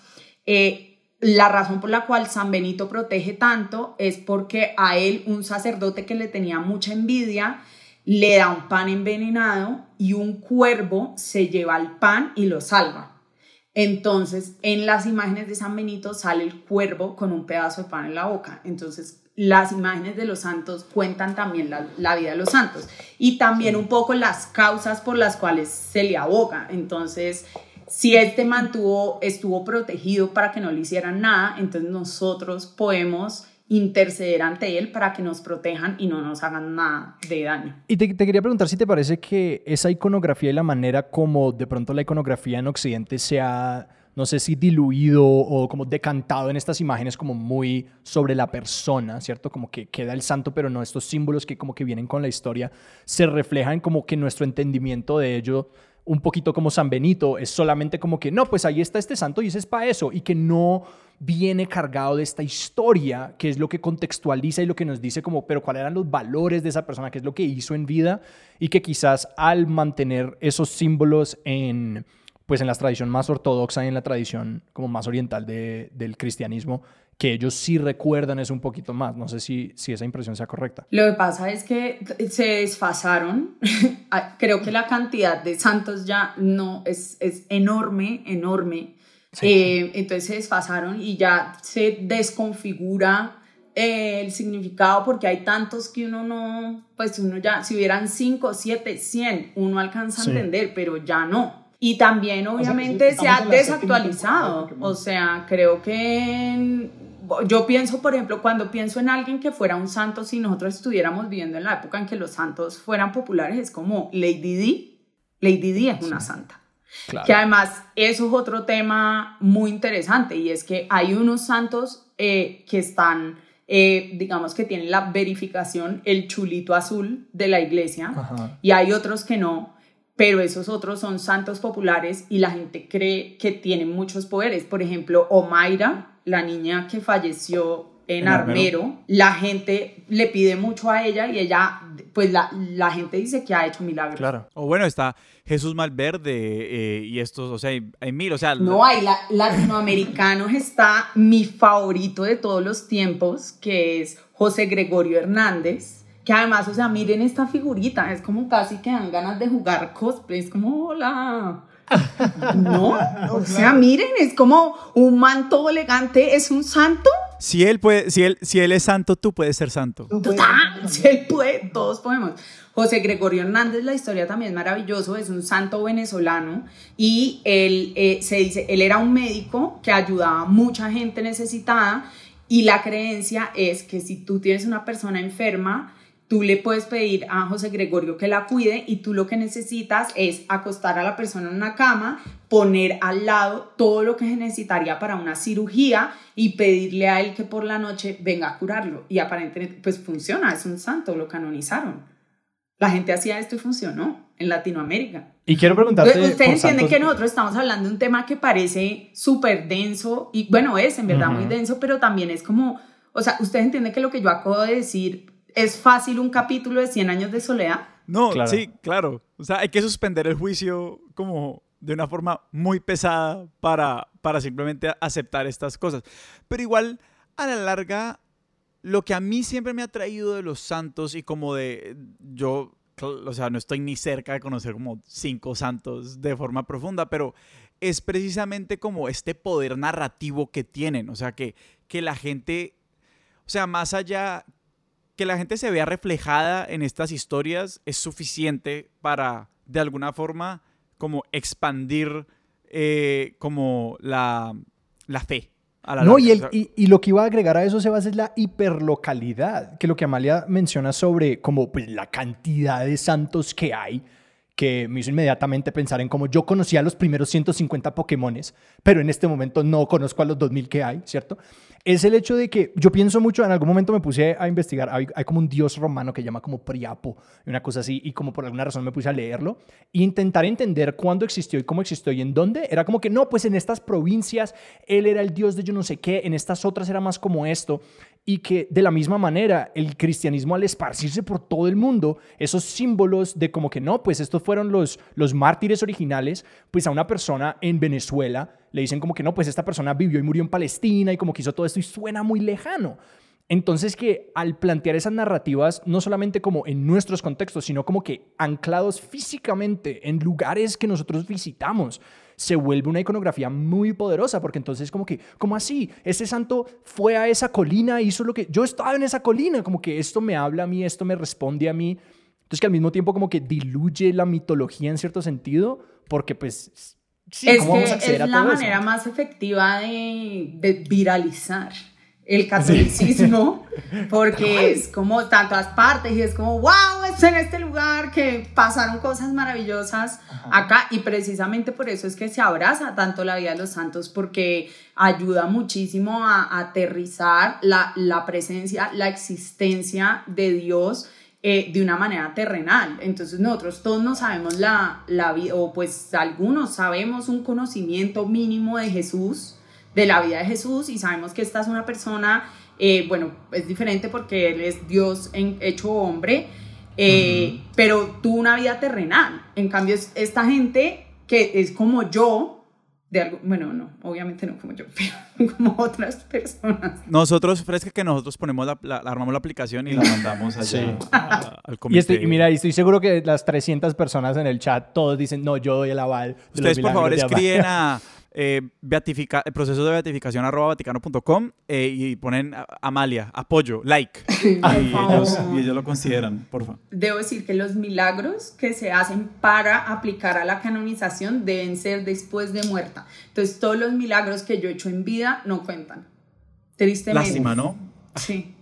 eh, la razón por la cual San Benito protege tanto es porque a él un sacerdote que le tenía mucha envidia le da un pan envenenado y un cuervo se lleva el pan y lo salva. Entonces, en las imágenes de San Benito sale el cuervo con un pedazo de pan en la boca. Entonces, las imágenes de los santos cuentan también la, vida de los santos y también un poco las causas por las cuales se le aboga. Entonces, si este mantuvo, estuvo protegido para que no le hicieran nada, entonces nosotros podemos interceder ante él para que nos protejan y no nos hagan nada de daño. Y te, te, quería preguntar si te parece que esa iconografía y la manera como de pronto la iconografía en Occidente se ha no sé si diluido o como decantado en estas imágenes como muy sobre la persona, ¿cierto? Como que queda el santo, pero no estos símbolos que como que vienen con la historia, se reflejan como que nuestro entendimiento de ello un poquito como San Benito, es solamente como que, no, pues ahí está este santo y ese es para eso, y que no viene cargado de esta historia, que es lo que contextualiza y lo que nos dice como, pero cuáles eran los valores de esa persona, qué es lo que hizo en vida, y que quizás al mantener esos símbolos en pues en la tradición más ortodoxa y en la tradición como más oriental de, del cristianismo, que ellos sí recuerdan eso un poquito más. No sé si, si esa impresión sea correcta. Lo que pasa es que se desfasaron. [laughs] Ah, creo que la cantidad de santos ya no es, es enorme, enorme. Eh, entonces se desfasaron y ya se desconfigura eh, el significado porque hay tantos que uno no, pues uno ya, si hubieran 5, 7, 100, uno alcanza a entender, pero ya no. Y también obviamente se ha desactualizado. O sea, creo que yo pienso, por ejemplo, cuando pienso en alguien que fuera un santo, si nosotros estuviéramos viviendo en la época en que los santos fueran populares, es como Lady Di. Lady Di es una santa. Que además eso es otro tema muy interesante y es que hay unos santos eh, que están, eh, digamos que tienen la verificación, el chulito azul de la iglesia y hay otros que no, pero esos otros son santos populares y la gente cree que tienen muchos poderes. Por ejemplo, Omaira, la niña que falleció en, Armero, la gente le pide mucho a ella y ella, pues la, la gente dice que ha hecho milagros. Claro. O bueno, está Jesús Malverde eh, y estos, o sea, hay, mil, o sea... No, hay la, latinoamericanos está mi favorito de todos los tiempos, que es José Gregorio Hernández, que además, o sea, miren esta figurita, es como casi que dan ganas de jugar cosplay, es como, hola... No, o sea, miren, es como un manto elegante, es un santo. Si él puede, si él, si él es santo, tú puedes ser santo. Si él puede, todos podemos. José Gregorio Hernández, la historia también es maravilloso, es un santo venezolano y él eh, se dice, él era un médico que ayudaba a mucha gente necesitada y la creencia es que si tú tienes una persona enferma, tú le puedes pedir a José Gregorio que la cuide y tú lo que necesitas es acostar a la persona en una cama, poner al lado todo lo que necesitaría para una cirugía y pedirle a él que por la noche venga a curarlo. Y aparentemente, pues funciona, es un santo, lo canonizaron. La gente hacía esto y funcionó en Latinoamérica. Y quiero preguntarte... Ustedes entienden que nosotros estamos hablando de un tema que parece súper denso y bueno, es en verdad muy denso, pero también es como, o sea, ustedes entienden que lo que yo acabo de decir ¿Es fácil un capítulo de 100 años de soledad? No, sí, claro. O sea, hay que suspender el juicio como de una forma muy pesada para, para simplemente aceptar estas cosas. Pero igual, a la larga, lo que a mí siempre me ha traído de los santos y como de yo, o sea, no estoy ni cerca de conocer como cinco santos de forma profunda, pero es precisamente como este poder narrativo que tienen, o sea, que, que la gente, o sea, más allá, que la gente se vea reflejada en estas historias es suficiente para, de alguna forma, como expandir eh, como la, la fe. A la no, y, el, y, lo que iba a agregar a eso, Sebas, es la hiperlocalidad, que lo que Amalia menciona sobre como pues, la cantidad de santos que hay, que me hizo inmediatamente pensar en cómo yo conocía los primeros 150 Pokémones, pero en este momento no conozco a los 2000 que hay, ¿cierto? es el hecho de que yo pienso mucho, en algún momento me puse a investigar, hay, como un dios romano que llama como Priapo, una cosa así, y como por alguna razón me puse a leerlo, e intentar entender cuándo existió y cómo existió y en dónde, era como que no, pues en estas provincias él era el dios de yo no sé qué, en estas otras era más como esto, y que de la misma manera el cristianismo al esparcirse por todo el mundo, esos símbolos de como que no, pues estos fueron los, los mártires originales, pues a una persona en Venezuela le dicen como que no, pues esta persona vivió y murió en Palestina y como que hizo todo esto y suena muy lejano. Entonces que al plantear esas narrativas, no solamente como en nuestros contextos, sino como que anclados físicamente en lugares que nosotros visitamos, se vuelve una iconografía muy poderosa, porque entonces como que, como así? Ese santo fue a esa colina, hizo lo que yo estaba en esa colina, como que esto me habla a mí, esto me responde a mí. Entonces que al mismo tiempo como que diluye la mitología en cierto sentido, porque pues... Sí, es que es la manera más efectiva de, de viralizar el catolicismo, [laughs] porque es como tantas partes y es como, wow, es en este lugar que pasaron cosas maravillosas acá y precisamente por eso es que se abraza tanto la vida de los santos porque ayuda muchísimo a, aterrizar la, la, presencia, la existencia de Dios. Eh, de una manera terrenal. Entonces nosotros todos no sabemos la, la vida, o pues algunos sabemos un conocimiento mínimo de Jesús, de la vida de Jesús y sabemos que esta es una persona, eh, bueno, es diferente porque Él es Dios en, hecho hombre, eh, pero tuvo una vida terrenal. En cambio, esta gente que es como yo, de algo, bueno, no, obviamente no como yo, [laughs] pero como otras personas. Nosotros, fresca que nosotros ponemos la, armamos la aplicación y la mandamos allá [laughs] al comité. Y, mira, estoy seguro que las 300 personas en el chat, todos dicen, no, yo doy el aval. Ustedes, por favor, escriben a eh, beatifica, el proceso de beatificación arroba vaticano.com eh, y ponen Amalia, apoyo, like. [laughs] y, ellos, y, ellos, lo consideran, por favor. Debo decir que los milagros que se hacen para aplicar a la canonización deben ser después de muerta. Entonces, todos los milagros que yo he hecho en vida no cuentan. tristemente. Lástima, ¿no? Sí.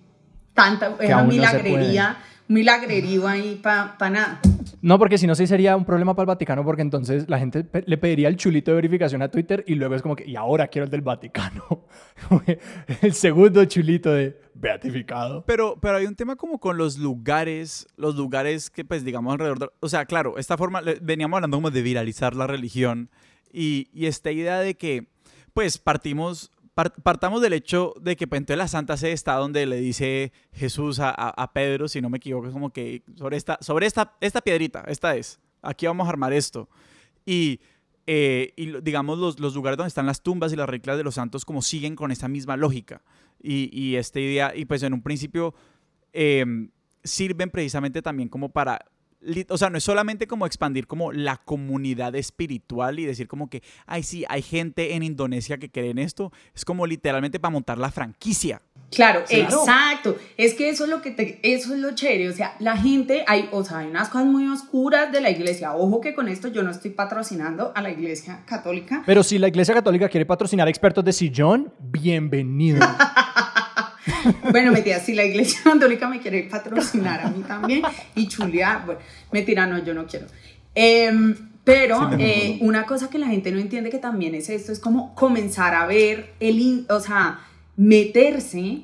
Tanta, Que era aún no milagrería, milagrerío ahí para nada. No, porque si no, sí sería un problema para el Vaticano, porque entonces la gente pe- le pediría el chulito de verificación a Twitter y luego es como que, y ahora quiero el del Vaticano. [laughs] el segundo chulito de beatificado. Pero, pero hay un tema como con los lugares, los lugares que pues digamos alrededor de... O sea, claro, esta forma, veníamos hablando como de viralizar la religión y, y esta idea de que pues partimos, par- partamos del hecho de que pues, entonces la Santa Sede está donde le dice Jesús a, a- Pedro, si no me equivoco, es como que sobre esta, sobre esta, esta piedrita, esta es, aquí vamos a armar esto. Y, eh, digamos los, los lugares donde están las tumbas y las reliquias de los santos como siguen con esa misma lógica. Y, y esta idea, y pues en un principio eh, sirven precisamente también como para, o sea, no es solamente como expandir como la comunidad espiritual y decir como que, ay, sí, hay gente en Indonesia que cree en esto, es como literalmente para montar la franquicia. Claro, exacto. Es que eso es lo que te- eso es lo chévere. O sea, la gente, hay, o sea, hay unas cosas muy oscuras de la iglesia. Ojo que con esto yo no estoy patrocinando a la iglesia católica. Pero si la Iglesia Católica quiere patrocinar expertos de sillón, bienvenido. [laughs] [laughs] Bueno, mentira, si la iglesia [laughs] católica me quiere patrocinar a mí también y chulear, bueno, mentira, no, yo no quiero. Em, pero eh, una cosa que la gente no entiende que también es esto, es como comenzar a ver, el, o sea, meterse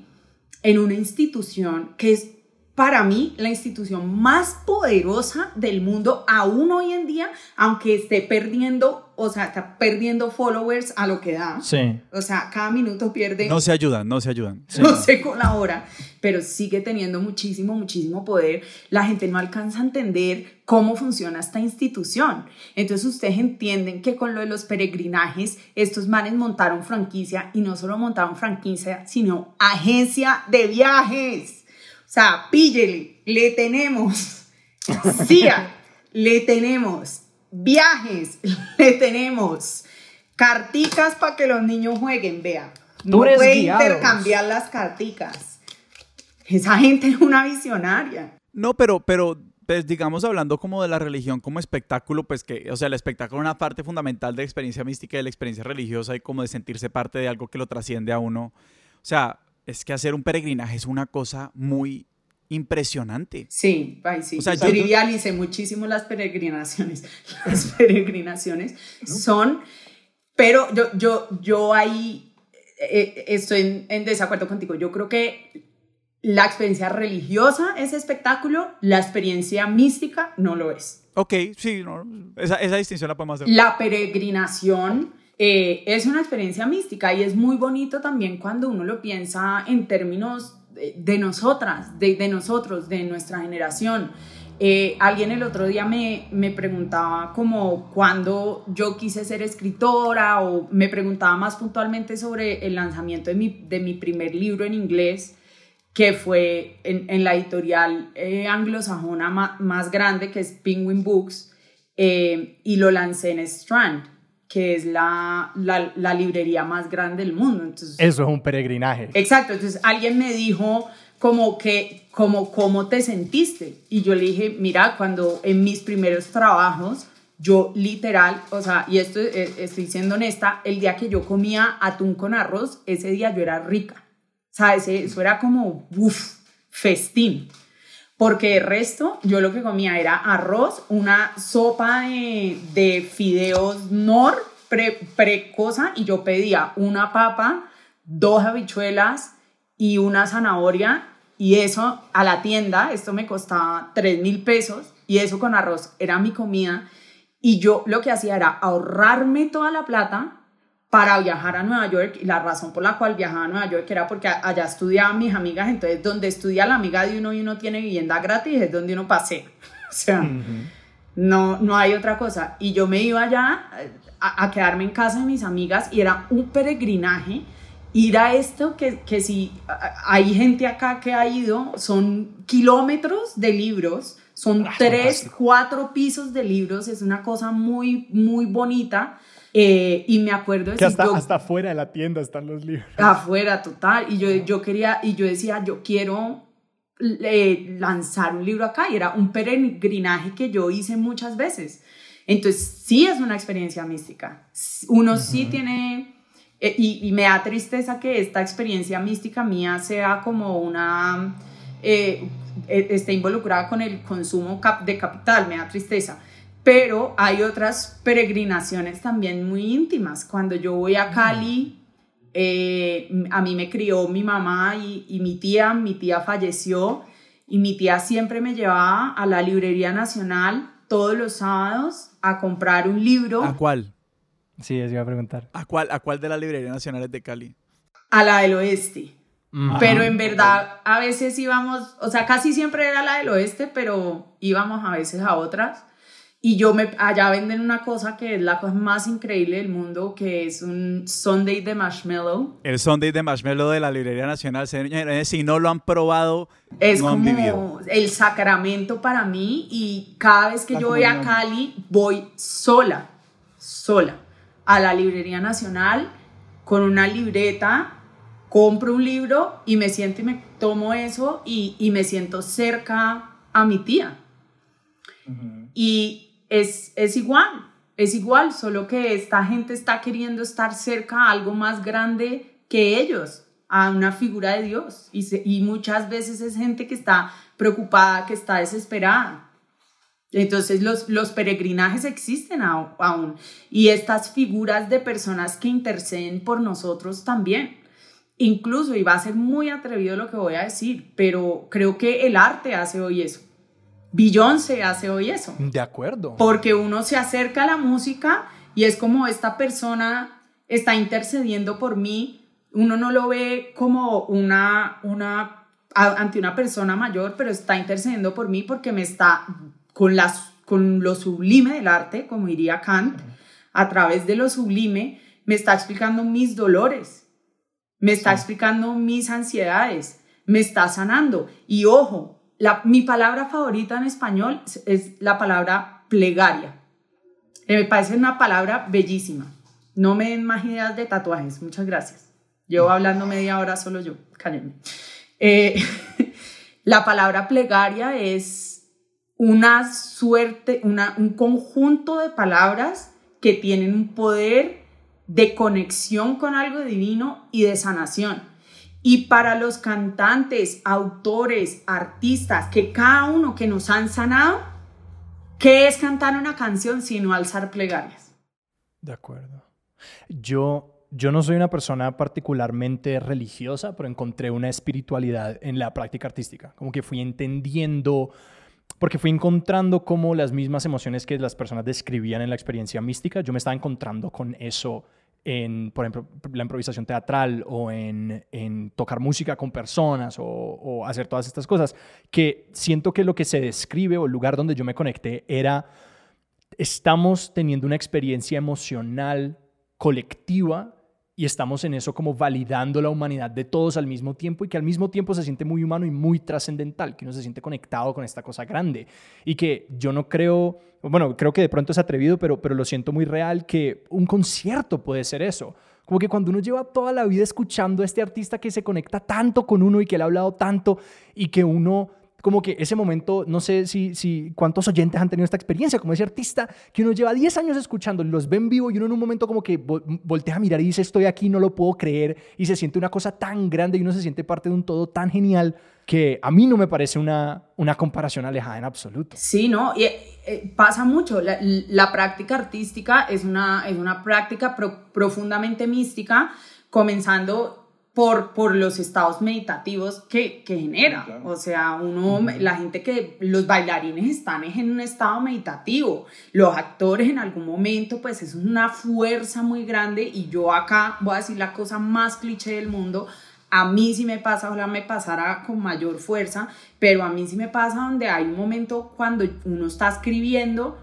en una institución que es para mí la institución más poderosa del mundo aún hoy en día, aunque esté perdiendo, o sea, está perdiendo followers a lo que da. Sí. O sea, cada minuto pierde No se ayudan, no se ayudan. [laughs] no se colabora, pero sigue teniendo muchísimo, muchísimo poder. La gente no alcanza a entender cómo funciona esta institución. Entonces ustedes entienden que con lo de los peregrinajes, estos manes montaron franquicia y no solo montaron franquicia, sino agencia de viajes. O sea, píllele, le tenemos. [laughs] CIA, le tenemos. Viajes, [laughs] le tenemos. Carticas para que los niños jueguen, vea. No puede guiados. intercambiar las carticas. Esa gente es una visionaria. No, pero, pero pues, digamos, hablando como de la religión como espectáculo, pues que, o sea, el espectáculo es una parte fundamental de la experiencia mística y de la experiencia religiosa y como de sentirse parte de algo que lo trasciende a uno. O sea, es que hacer un peregrinaje es una cosa muy impresionante. Sí, ay, sí. O sea, yo trivialicé muchísimo las peregrinaciones. [laughs] Las peregrinaciones son, pero yo, yo, yo ahí eh, estoy en, en desacuerdo contigo. Yo creo que la experiencia religiosa es espectáculo, la experiencia mística no lo es. Ok, sí, no, esa, esa distinción la podemos hacer. La peregrinación eh, es una experiencia mística y es muy bonito también cuando uno lo piensa en términos de, nosotras, de, nosotros, de nuestra generación. Eh, alguien el otro día me, me preguntaba como cuando yo quise ser escritora o me preguntaba más puntualmente sobre el lanzamiento de mi, de mi primer libro en inglés que fue en, la editorial eh, anglosajona ma- más grande, que es Penguin Books, y lo lancé en Strand, que es la, la, la librería más grande del mundo. Entonces, Eso es un peregrinaje. Exacto, entonces alguien me dijo como que, como, ¿cómo te sentiste? Y yo le dije, mira, cuando en mis primeros trabajos, yo literal, o sea, y esto eh, estoy siendo honesta, el día que yo comía atún con arroz, ese día yo era rica. O sea, ese- eso era como, uff, festín. Porque el resto, yo lo que comía era arroz, una sopa de, de fideos nor, pre, y yo pedía una papa, dos habichuelas y una zanahoria, y eso a la tienda, esto me costaba 3 mil pesos, y eso con arroz era mi comida. Y yo lo que hacía era ahorrarme toda la plata para viajar a Nueva York y la razón por la cual viajaba a Nueva York era porque allá estudiaban mis amigas, entonces donde estudia la amiga de uno y uno tiene vivienda gratis es donde uno pasea. [laughs] O sea, no, no hay otra cosa. Y yo me iba allá eh, a, a quedarme en casa de mis amigas y era un peregrinaje ir a esto que, que si hay gente acá que ha ido, son kilómetros de libros, son Ah, tres, fantástico. cuatro pisos de libros, es una cosa muy, muy bonita. Eh, y me acuerdo de Que hasta, yo- hasta fuera de la tienda están los libros. afuera total. Y yo, yo quería y yo decía yo quiero eh, lanzar un libro acá. Y era un peregrinaje que yo hice muchas veces. Entonces sí es una experiencia mística. Uno sí tiene eh, y, me da tristeza que esta experiencia mística mía sea como una, eh, e, esté involucrada con el consumo de capital, me da tristeza. Pero hay otras peregrinaciones también muy íntimas. Cuando yo voy a Cali, eh, a mí me crió mi mamá y, y mi tía, mi tía falleció y mi tía siempre me llevaba a la Librería Nacional todos los sábados a comprar un libro. ¿A cuál? Sí, eso iba a preguntar. ¿A cuál, ¿A cuál de las librerías nacionales de Cali? A la del oeste. Pero en verdad, a veces íbamos, o sea, casi siempre era la del oeste, pero íbamos a veces a otras. Y yo me, allá venden una cosa que es la cosa más increíble del mundo, que es un Sunday de marshmallow. El Sunday de marshmallow de la Librería Nacional. Si no lo han probado, es como el sacramento para mí. Y cada vez que yo voy a Cali, voy sola, sola, a la Librería Nacional con una libreta, compro un libro y me siento y me tomo eso y, y me siento cerca a mi tía. Y es, igual, es igual, solo que esta gente está queriendo estar cerca a algo más grande que ellos, a una figura de Dios. Y, y muchas veces es gente que está preocupada, que está desesperada. Entonces los, los peregrinajes existen aún y estas figuras de personas que interceden por nosotros también. Incluso, y va a ser muy atrevido lo que voy a decir, pero creo que el arte hace hoy eso. Beyoncé hace hoy eso. De acuerdo. Porque uno se acerca a la música y es como esta persona está intercediendo por mí. Uno no lo ve como una, una, ante una persona mayor, pero está intercediendo por mí porque me está con, las, con lo sublime del arte, como diría Kant, a través de lo sublime, me está explicando mis dolores, me está explicando mis ansiedades, me está sanando. Y ojo, mi palabra favorita en español es la palabra plegaria. Eh, me parece una palabra bellísima. No me den más ideas de tatuajes. Muchas gracias. Llevo hablando media hora solo yo. Cállenme. Eh, [laughs] la palabra plegaria es una suerte, una, un conjunto de palabras que tienen un poder de conexión con algo divino y de sanación. Y para los cantantes, autores, artistas, que cada uno que nos han sanado, ¿qué es cantar una canción sino alzar plegarias? De acuerdo. Yo, yo no soy una persona particularmente religiosa, pero encontré una espiritualidad en la práctica artística. Como que fui entendiendo, porque fui encontrando como las mismas emociones que las personas describían en la experiencia mística, yo me estaba encontrando con eso en, por ejemplo, la improvisación teatral o en, en tocar música con personas o, o, hacer todas estas cosas, que siento que lo que se describe o el lugar donde yo me conecté era, estamos teniendo una experiencia emocional colectiva y estamos en eso como validando la humanidad de todos al mismo tiempo y que al mismo tiempo se siente muy humano y muy trascendental, que uno se siente conectado con esta cosa grande y que yo no creo, bueno, creo que de pronto es atrevido, pero, pero lo siento muy real, que un concierto puede ser eso. Como que cuando uno lleva toda la vida escuchando a este artista que se conecta tanto con uno y que le ha hablado tanto y que uno como que ese momento, no sé si, si cuántos oyentes han tenido esta experiencia, como ese artista que uno lleva 10 años escuchando, los ve vivo y uno en un momento como que voltea a mirar y dice, estoy aquí, no lo puedo creer, y se siente una cosa tan grande y uno se siente parte de un todo tan genial que a mí no me parece una, una comparación alejada en absoluto. Sí, ¿no? Y eh, pasa mucho. La, práctica artística es una, es una práctica profundamente mística, comenzando por, por los estados meditativos que, que genera. O sea, uno, la gente que, los bailarines están en un estado meditativo, los actores en algún momento, pues es una fuerza muy grande y yo acá voy a decir la cosa más cliché del mundo. A mí sí me pasa, ojalá me pasara con mayor fuerza, pero a mí sí me pasa donde hay un momento cuando uno está escribiendo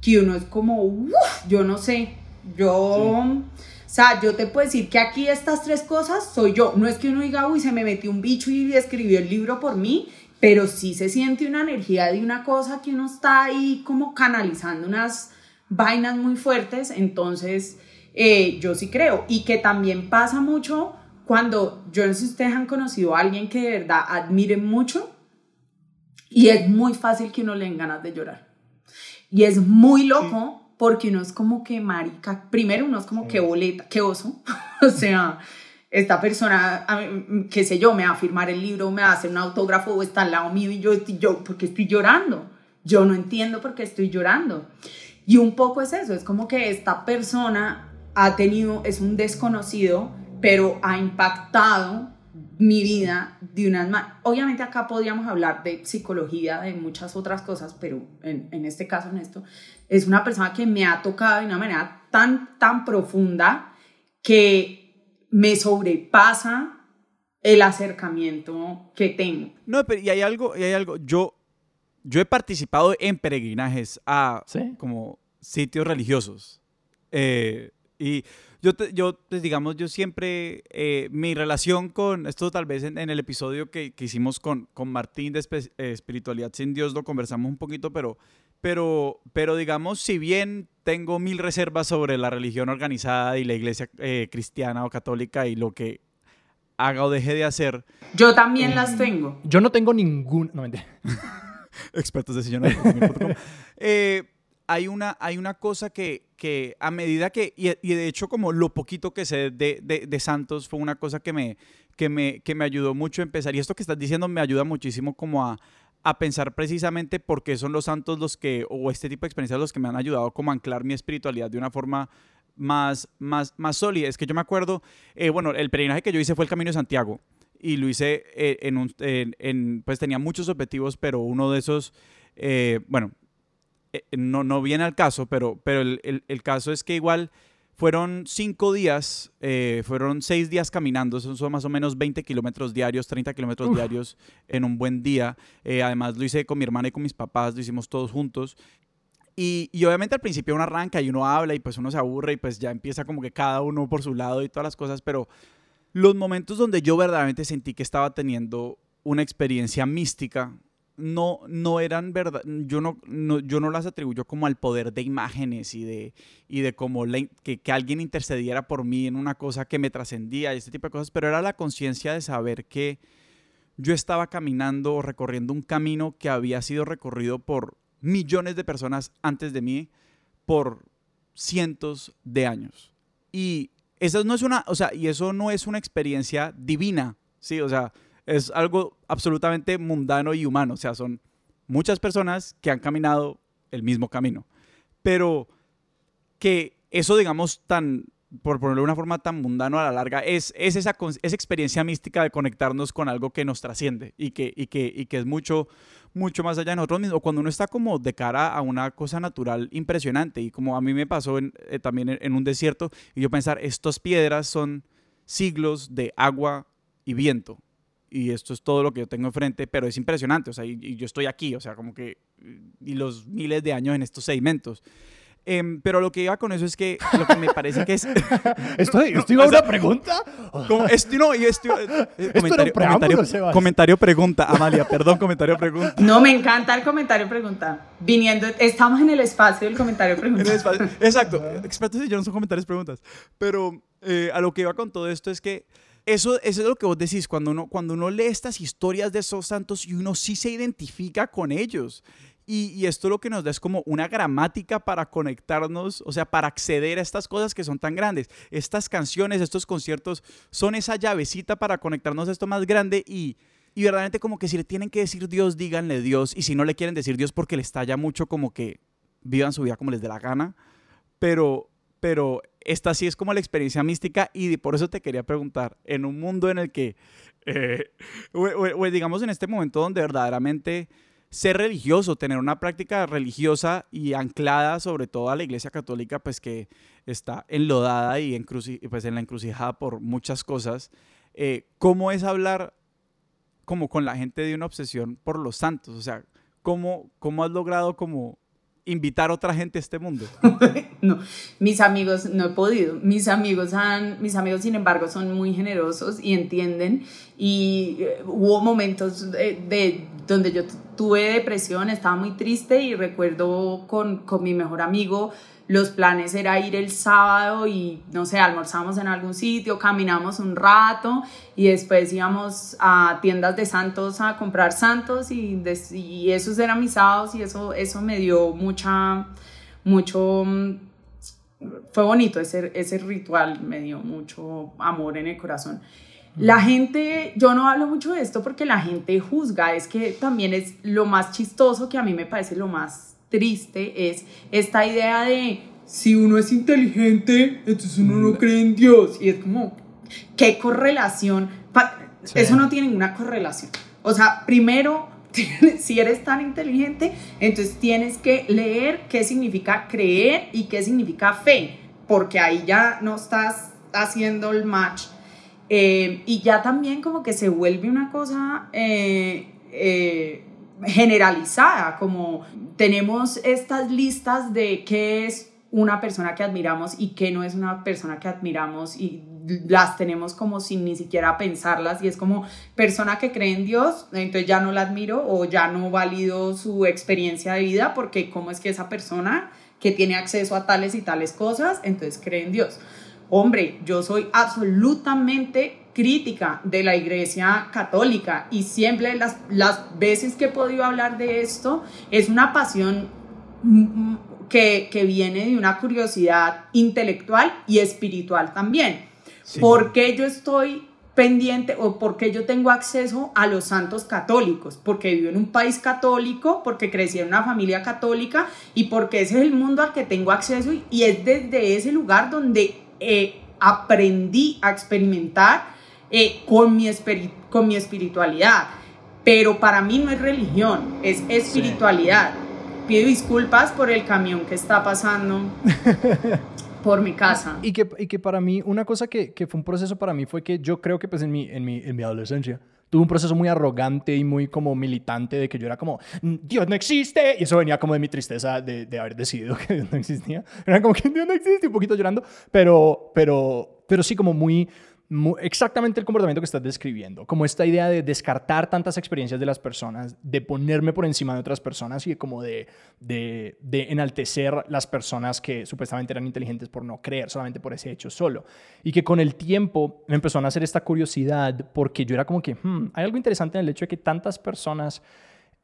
que uno es como, yo no sé, yo... O sea, yo te puedo decir que aquí estas tres cosas soy yo. No es que uno diga, uy, se me metió un bicho y escribió el libro por mí, pero sí se siente una energía de una cosa que uno está ahí como canalizando unas vainas muy fuertes. Entonces, eh, yo sí creo. Y que también pasa mucho cuando, yo no sé si ustedes han conocido a alguien que de verdad admire mucho y es muy fácil que uno le den ganas de llorar. Y es muy loco porque uno es como que marica, primero uno es como que boleta, que oso, [laughs] o sea, esta persona, qué sé yo, me va a firmar el libro, me va a hacer un autógrafo o está al lado mío y yo, yo, ¿por qué estoy llorando? Yo no entiendo por qué estoy llorando. Y un poco es eso, es como que esta persona ha tenido, es un desconocido, pero ha impactado mi vida de unas maneras. Obviamente acá podríamos hablar de psicología, de muchas otras cosas, pero en, en, este caso, en esto, es una persona que me ha tocado de una manera tan, tan profunda que me sobrepasa el acercamiento que tengo. No, pero y hay algo, y hay algo, yo, yo he participado en peregrinajes a como sitios religiosos. Eh, y yo, yo pues, digamos, yo siempre, eh, mi relación con, esto tal vez en, el episodio que, que, hicimos con, con Martín de eh, Espiritualidad sin Dios lo conversamos un poquito, pero, pero, pero digamos, si bien tengo mil reservas sobre la religión organizada y la iglesia eh, cristiana o católica y lo que haga o deje de hacer. Yo también las tengo. Yo no tengo ningún... No, [laughs] Expertos de sillón. eh, hay una, hay una cosa que, que a medida que, y, de hecho como lo poquito que sé de, de, Santos fue una cosa que me, que, me, que me ayudó mucho a empezar. Y esto que estás diciendo me ayuda muchísimo como a, a pensar precisamente por qué son los santos los que, o este tipo de experiencias los que me han ayudado como a anclar mi espiritualidad de una forma más, más, más sólida. Es que yo me acuerdo, eh, bueno, el peregrinaje que yo hice fue el Camino de Santiago y lo hice eh, en un, en, pues tenía muchos objetivos, pero uno de esos, eh, bueno, eh, no, no viene al caso, pero, pero el, el, caso es que igual fueron cinco días, eh, fueron seis días caminando, son, son, más o menos 20 kilómetros diarios, 30 kilómetros diarios en un buen día. Eh, además lo hice con mi hermana y con mis papás, lo hicimos todos juntos. Y, y, obviamente al principio uno arranca y uno habla y pues uno se aburre y pues ya empieza como que cada uno por su lado y todas las cosas, pero los momentos donde yo verdaderamente sentí que estaba teniendo una experiencia mística no, no eran verdad, yo no, yo no las atribuyo como al poder de imágenes y de, y de como que, que, alguien intercediera por mí en una cosa que me trascendía y este tipo de cosas, pero era la conciencia de saber que yo estaba caminando o recorriendo un camino que había sido recorrido por millones de personas antes de mí por cientos de años. Y eso no es una, o sea, y eso no es una experiencia divina, sí, o sea, es algo absolutamente mundano y humano. O sea, son muchas personas que han caminado el mismo camino. Pero que eso, digamos, tan, por ponerlo de una forma tan mundano a la larga, es, es esa, esa experiencia mística de conectarnos con algo que nos trasciende y que, y que, y que es mucho, mucho más allá de nosotros mismos. Cuando uno está como de cara a una cosa natural impresionante y como a mí me pasó eh, también en, en un desierto y yo pensar, estas piedras son siglos de agua y viento y esto es todo lo que yo tengo enfrente, pero es impresionante, o sea, y, yo estoy aquí, o sea, como que, y los miles de años en estos sedimentos. Eh, pero lo que iba con eso es que lo que me parece que es... [laughs] ¿Estoy, estoy a una pregunta? Como, esto, no, y esto, eh, [laughs] comentario, comentario, comentario, pregunta, Amalia, perdón, comentario pregunta. No, me encanta el comentario pregunta. Viniendo, estamos en el espacio del comentario pregunta. exacto, [laughs] expertos y yo no son comentarios preguntas. Pero eh, a lo que iba con todo esto es que eso, es lo que vos decís, cuando uno, cuando uno lee estas historias de esos santos y uno sí se identifica con ellos. Y, esto lo que nos da es como una gramática para conectarnos, o sea, para acceder a estas cosas que son tan grandes. Estas canciones, estos conciertos son esa llavecita para conectarnos a esto más grande y, y verdaderamente como que si le tienen que decir Dios, díganle Dios. Y si no le quieren decir Dios porque les estalla mucho, como que vivan su vida como les dé la gana. Pero, pero esta sí es como la experiencia mística y por eso te quería preguntar, en un mundo en el que, eh, [laughs] o, digamos en este momento donde verdaderamente ser religioso, tener una práctica religiosa y anclada sobre todo a la Iglesia Católica, pues que está enlodada y pues en la encrucijada por muchas cosas, eh, ¿cómo es hablar como con la gente de una obsesión por los santos? O sea, ¿cómo, cómo has logrado como invitar a otra gente a este mundo? [laughs] no, mis amigos no he podido. Mis amigos han, mis amigos sin embargo son muy generosos y entienden y eh, hubo momentos de, donde yo tuve depresión, estaba muy triste y recuerdo con, con mi mejor amigo los planes era ir el sábado y, no sé, almorzamos en algún sitio, caminamos un rato y después íbamos a tiendas de santos a comprar santos y, y esos eran mis sábados y eso, eso me dio mucha, mucho, mm, fue bonito ese, ese ritual, me dio mucho amor en el corazón. La gente, yo no hablo mucho de esto porque la gente juzga, es que también es lo más chistoso que a mí me parece lo más triste, es esta idea de si uno es inteligente, entonces uno no cree en Dios. Y es como, ¿qué correlación? Eso no tiene ninguna correlación. O sea, primero, [laughs] si eres tan inteligente, entonces tienes que leer qué significa creer y qué significa fe, porque ahí ya no estás haciendo el match eh, y ya también como que se vuelve una cosa eh, eh, generalizada, como tenemos estas listas de qué es una persona que admiramos y qué no es una persona que admiramos y las tenemos como sin ni siquiera pensarlas y es como persona que cree en Dios, entonces ya no la admiro o ya no valido su experiencia de vida porque cómo es que esa persona que tiene acceso a tales y tales cosas, entonces cree en Dios. Hombre, yo soy absolutamente crítica de la Iglesia Católica y siempre las, las veces que he podido hablar de esto es una pasión que, que viene de una curiosidad intelectual y espiritual también. ¿Por qué yo estoy pendiente o por qué yo tengo acceso a los santos católicos, porque vivo en un país católico, porque crecí en una familia católica y porque ese es el mundo al que tengo acceso y es desde ese lugar donde eh, aprendí a experimentar eh, con, mi con mi espiritualidad. Pero para mí no es religión, es espiritualidad. Pido disculpas por el camión que está pasando [laughs] por mi casa. Y que, y que para mí, una cosa que, que, fue un proceso para mí fue que yo creo que pues en mi, en mi, en mi adolescencia tuve un proceso muy arrogante y muy como militante de que yo era como, mm, Dios no existe. Y eso venía como de mi tristeza de, de haber decidido [laughs] que Dios no existía. Era como que Dios no existe, un poquito llorando, pero, pero, pero sí como muy exactamente el comportamiento que estás describiendo, como esta idea de descartar tantas experiencias de las personas, de ponerme por encima de otras personas y como de, enaltecer las personas que supuestamente eran inteligentes por no creer, solamente por ese hecho solo. Y que con el tiempo me empezó a nacer esta curiosidad porque yo era como que, hmm, hay algo interesante en el hecho de que tantas personas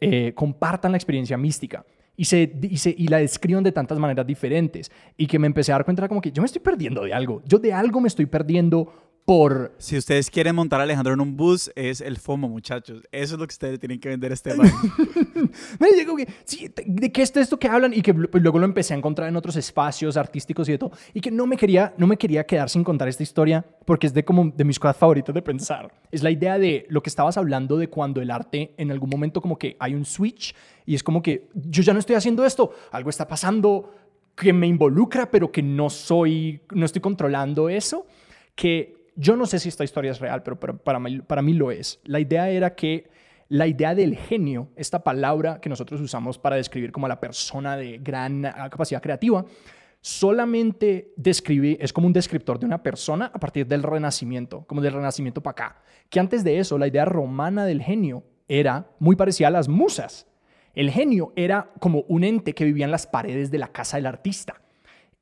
eh, compartan la experiencia mística. Y, se, y, la describan de tantas maneras diferentes. Y que me empecé a dar cuenta, como que yo me estoy perdiendo de algo. Yo de algo me estoy perdiendo por... Si ustedes quieren montar a Alejandro en un bus, es el FOMO, muchachos. Eso es lo que ustedes tienen que vender este año. [laughs] me digo que, sí, ¿de qué es esto que hablan? Y que luego lo empecé a encontrar en otros espacios artísticos y de todo. Y que no me quería, no me quería quedar sin contar esta historia porque es de, como, de mis cosas favoritas de pensar. Es la idea de lo que estabas hablando de cuando el arte en algún momento como que hay un switch y es como que yo ya no estoy haciendo esto, algo está pasando que me involucra, pero que no soy, no estoy controlando eso. Que yo no sé si esta historia es real, pero para, mí, mí lo es. La idea era que la idea del genio, esta palabra que nosotros usamos para describir como a la persona de gran capacidad creativa, solamente describe, es como un descriptor de una persona a partir del renacimiento, como del renacimiento para acá. Que antes de eso, la idea romana del genio era muy parecida a las musas. El genio era como un ente que vivía en las paredes de la casa del artista.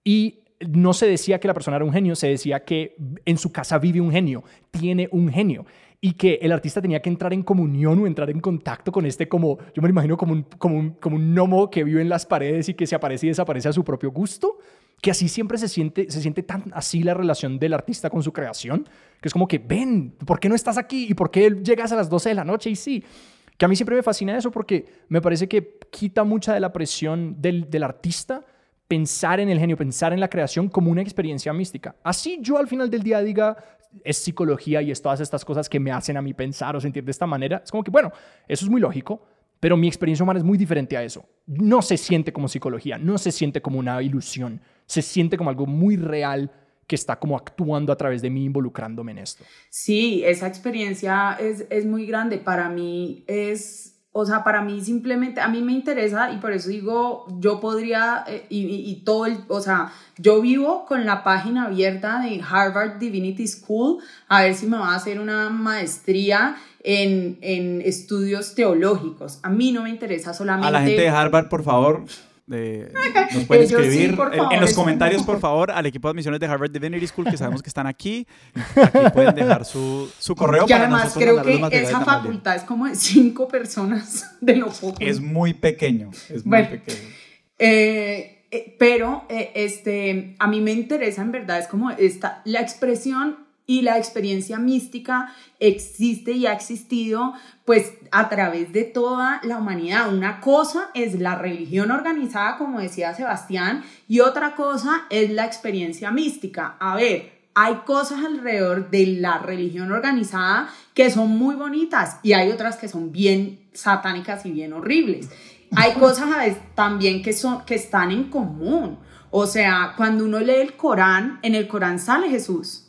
Y no se decía que la persona era un genio, se decía que en su casa vive un genio, tiene un genio. Y que el artista tenía que entrar en comunión o entrar en contacto con este como, yo me lo imagino como un, como un, como un gnomo que vive en las paredes y que se aparece y desaparece a su propio gusto, que así siempre se siente, se siente tan así la relación del artista con su creación, que es como que, ven, ¿por qué no estás aquí? ¿Y por qué llegas a las 12 de la noche? Y sí, que a mí siempre me fascina eso porque me parece que quita mucha de la presión del, del artista pensar en el genio, pensar en la creación como una experiencia mística. Así yo al final del día diga, es psicología y es todas estas cosas que me hacen a mí pensar o sentir de esta manera. Es como que, bueno, eso es muy lógico, pero mi experiencia humana es muy diferente a eso. No se siente como psicología, no se siente como una ilusión, se siente como algo muy real que está como actuando a través de mí, involucrándome en esto. Sí, esa experiencia es, es muy grande. Para mí es o sea, para mí simplemente, a mí me interesa y por eso digo, yo podría, eh, y, y, todo el, o sea, yo vivo con la página abierta de Harvard Divinity School, a ver si me va a hacer una maestría en, en estudios teológicos. A mí no me interesa solamente... A la gente de Harvard, por favor, nos pueden escribir en, los comentarios, por [laughs] favor, al equipo de admisiones de Harvard Divinity School, que sabemos que están aquí. Aquí pueden dejar su, su correo. Y además creo que esa facultad es como de cinco personas de lo poco. Es muy pequeño, es muy pequeño. Eh, eh, pero eh, este, a mí me interesa en verdad, es como esta, la expresión y la experiencia mística existe y ha existido pues a través de toda la humanidad. Una cosa es la religión organizada, como decía Sebastián, y otra cosa es la experiencia mística. A ver, hay cosas alrededor de la religión organizada que son muy bonitas y hay otras que son bien satánicas y bien horribles. Hay cosas también que, son, que están en común. O sea, cuando uno lee el Corán, en el Corán sale Jesús.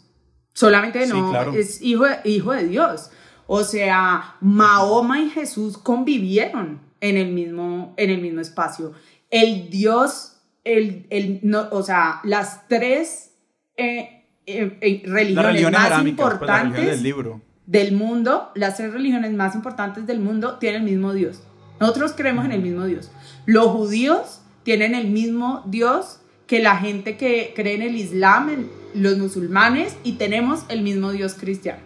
Solamente no es hijo de, hijo de Dios. O sea, Mahoma y Jesús convivieron en el mismo, en el mismo espacio. El Dios, el, el, no, o sea, las tres eh, eh, eh, religiones, más pues, importantes del, libro. del mundo, las tres religiones más importantes del mundo tienen el mismo Dios. Nosotros creemos en el mismo Dios. Los judíos tienen el mismo Dios que la gente que cree en el Islam, en, los musulmanes y tenemos el mismo Dios cristiano.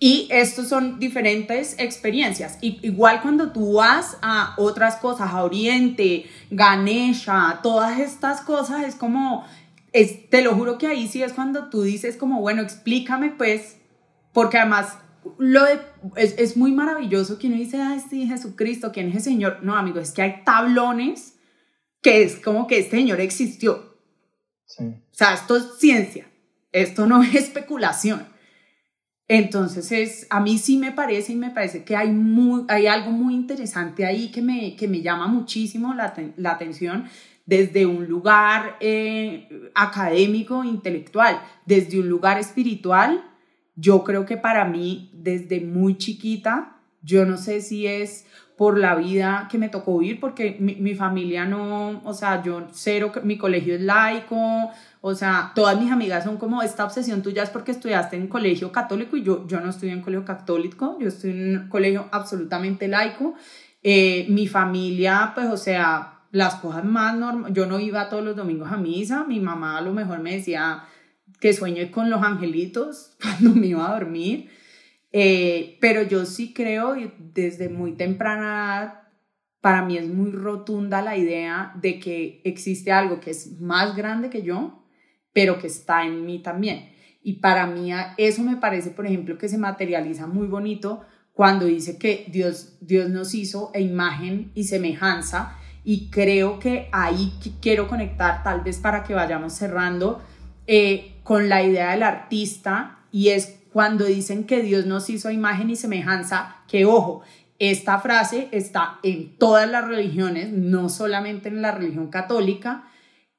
Y estos son diferentes experiencias. Y, igual cuando tú vas a otras cosas, a Oriente, Ganesha, todas estas cosas, es como, es, te lo juro que ahí sí es cuando tú dices como, bueno, explícame pues, porque además lo es, es, muy maravilloso que uno dice, ay, sí, Jesucristo, ¿quién es el Señor? No, amigo, es que hay tablones que es como que este Señor existió. O sea, esto es ciencia, esto no [laughs] es especulación. Entonces, es, a mí sí me parece y me parece que hay, muy, hay algo muy interesante ahí que me, que me llama muchísimo la, la atención desde un lugar eh, académico, intelectual, desde un lugar espiritual. Yo creo que para mí, desde muy chiquita, yo no sé si es por la vida que me tocó vivir, porque mi, familia no, o sea, yo cero, mi colegio es laico, o sea, todas mis amigas son como, esta obsesión tuya es porque estudiaste en colegio católico y yo, yo no estudié en colegio católico, yo estoy en un colegio absolutamente laico. Eh, mi familia, pues, o sea, las cosas más normales, yo no iba todos los domingos a misa, mi mamá a lo mejor me decía que sueñe con los angelitos [laughs] cuando me iba a dormir. Eh, pero yo sí creo, desde muy temprana para mí es muy rotunda la idea de que existe algo que es más grande que yo, pero que está en mí también. Y para mí eso me parece, por ejemplo, que se materializa muy bonito cuando dice que Dios, Dios nos hizo a imagen y semejanza. Y creo que ahí quiero conectar, tal vez para que vayamos cerrando, eh, con la idea del artista, y es cuando dicen que Dios nos hizo imagen y semejanza, que ojo, esta frase está en todas las religiones, no solamente en la religión católica,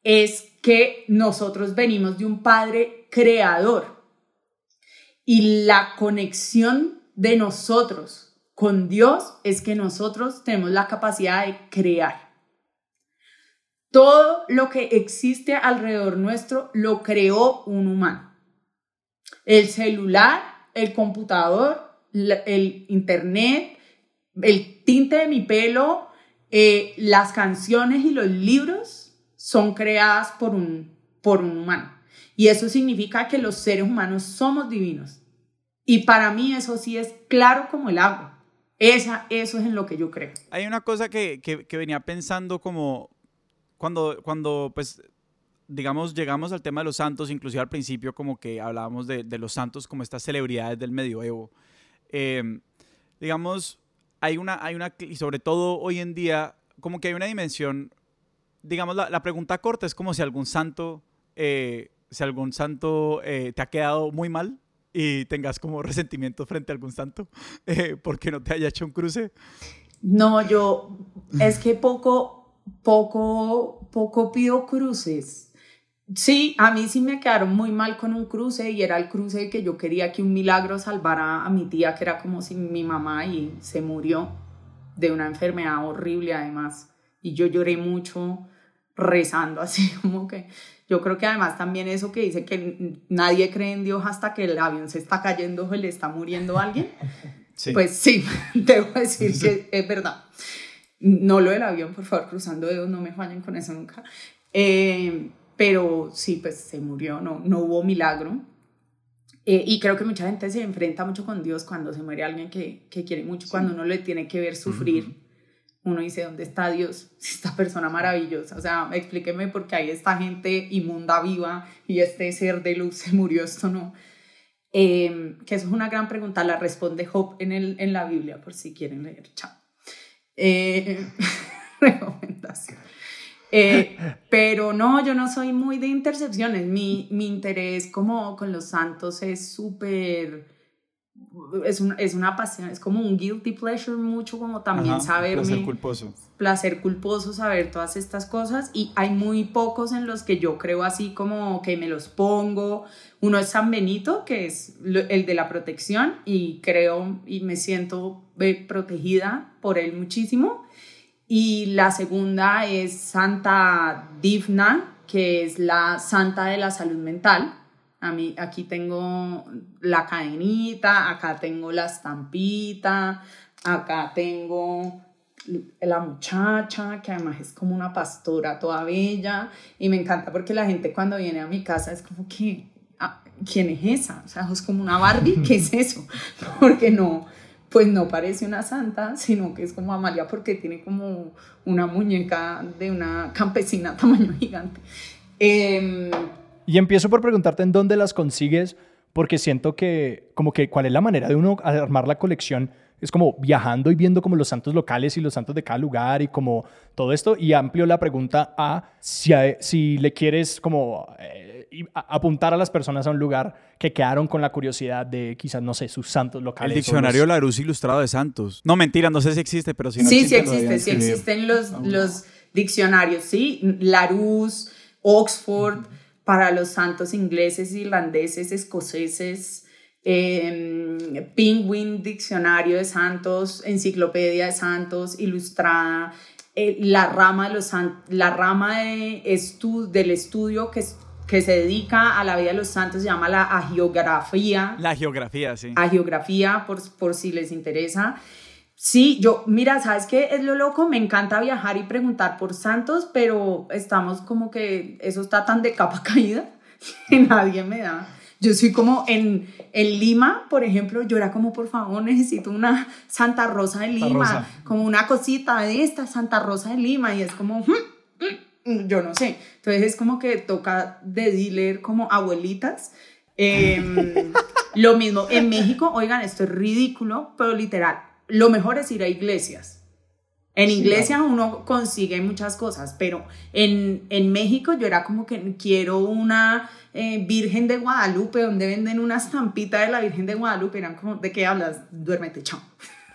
es que nosotros venimos de un Padre creador y la conexión de nosotros con Dios es que nosotros tenemos la capacidad de crear. Todo lo que existe alrededor nuestro lo creó un humano el celular, el computador, el internet, el tinte de mi pelo, eh, las canciones y los libros son creadas por un, por un humano. Y eso significa que los seres humanos somos divinos. Y para mí eso sí es claro como el agua. Esa, eso es en lo que yo creo. Hay una cosa que, que, que venía pensando como cuando, cuando pues digamos, llegamos al tema de los santos, inclusive al principio como que hablábamos de, de los santos como estas celebridades del medioevo. Eh, digamos, hay una, hay una, y sobre todo hoy en día, como que hay una dimensión, digamos, la, la pregunta corta es como si algún santo, eh, si algún santo eh, te ha quedado muy mal y tengas como [laughs] resentimiento frente a algún santo [laughs] porque no te haya hecho un cruce. No, yo, es que poco, poco, poco pido cruces Sí, a mí sí me quedaron muy mal con un cruce y era el cruce que yo quería que un milagro salvara a mi tía, que era como si mi mamá y se murió de una enfermedad horrible además. Y yo lloré mucho rezando [laughs] así como que yo creo que además también eso que dice que nadie cree en Dios hasta que el avión se está cayendo o le está muriendo a alguien. [laughs] Pues sí, [laughs] debo decir que es verdad. No lo del avión, por favor, cruzando dedos, no me fallen con eso nunca. Eh, pero sí, pues se murió, no, no hubo milagro. Eh, y creo que mucha gente se enfrenta mucho con Dios cuando se muere alguien que, que quiere mucho, cuando uno le tiene que ver sufrir. uno dice, ¿dónde está Dios? [laughs] Esta persona maravillosa. O sea, explíqueme por qué hay esta gente inmunda viva y este ser de luz se murió, esto no. Eh, que eso es una gran pregunta, la responde Job en, el, en la Biblia, por si quieren leer. Chao. Eh, [laughs] recomendación. Eh, pero no, yo no soy muy de intercepciones. Mi, mi interés como con los santos es súper... Es, un, es una pasión, es como un guilty pleasure mucho como también Ajá, saberme... Placer culposo. placer culposo saber todas estas cosas y hay muy pocos en los que yo creo así como que me los pongo. Uno es San Benito, que es el de la protección y creo y me siento eh, protegida por él muchísimo. Y la segunda es Santa Divna, que es la santa de la salud mental. A mí aquí tengo la cadenita, acá tengo la estampita, acá tengo la muchacha, que además es como una pastora toda bella, y me encanta porque la gente cuando viene a mi casa es como que, ah, ¿quién es esa? O sea, es como una Barbie, [laughs] ¿qué es eso? Porque no, pues no parece una santa, sino que es como Amalia porque tiene como una muñeca de una campesina [laughs] tamaño gigante. Em, Y empiezo por preguntarte en dónde las consigues, porque siento que, como que, ¿cuál es la manera de uno armar la colección? Es como viajando y viendo como los santos locales y los santos de cada lugar y como todo esto. Y amplio la pregunta a si, si le quieres como eh, y a- apuntar a las personas a un lugar que quedaron con la curiosidad de quizás, no sé, sus santos El locales. o diccionario los- Larousse ilustrado de Santos. No, mentira, no sé si existe, pero si no sí, sí existe, lo existe, sí existen los, los diccionarios, sí, Larousse, Oxford, para los santos ingleses, irlandeses, escoceses, eh, Penguin, Diccionario de Santos, Enciclopedia de Santos, Ilustrada, eh, la rama, de los la rama de estu- del estudio que, es- que se dedica a la vida de los santos se llama la agiografía La geografía, sí. a geografía por, por si les interesa. Sí, yo, mira, ¿sabes qué es lo loco? Me encanta viajar y preguntar por santos, pero estamos como que eso está tan de capa [laughs] caída que nadie me da. Yo soy como en, en Lima, por ejemplo, yo era como, por favor, necesito una Santa Rosa de Lima, Rosa. como una cosita de esta Santa Rosa de Lima, y es como, "Hmm, mm, yo no sé. Entonces es como que toca de dealer como abuelitas. Em, [laughs] lo mismo en México, oigan, esto es ridículo, pero literal, lo mejor es ir a iglesias. En iglesia uno consigue muchas cosas, pero en, en México yo era como que quiero una eh, Virgen de Guadalupe, donde venden una estampita de la Virgen de Guadalupe. Eran como, ¿de qué hablas? Duérmete, chao.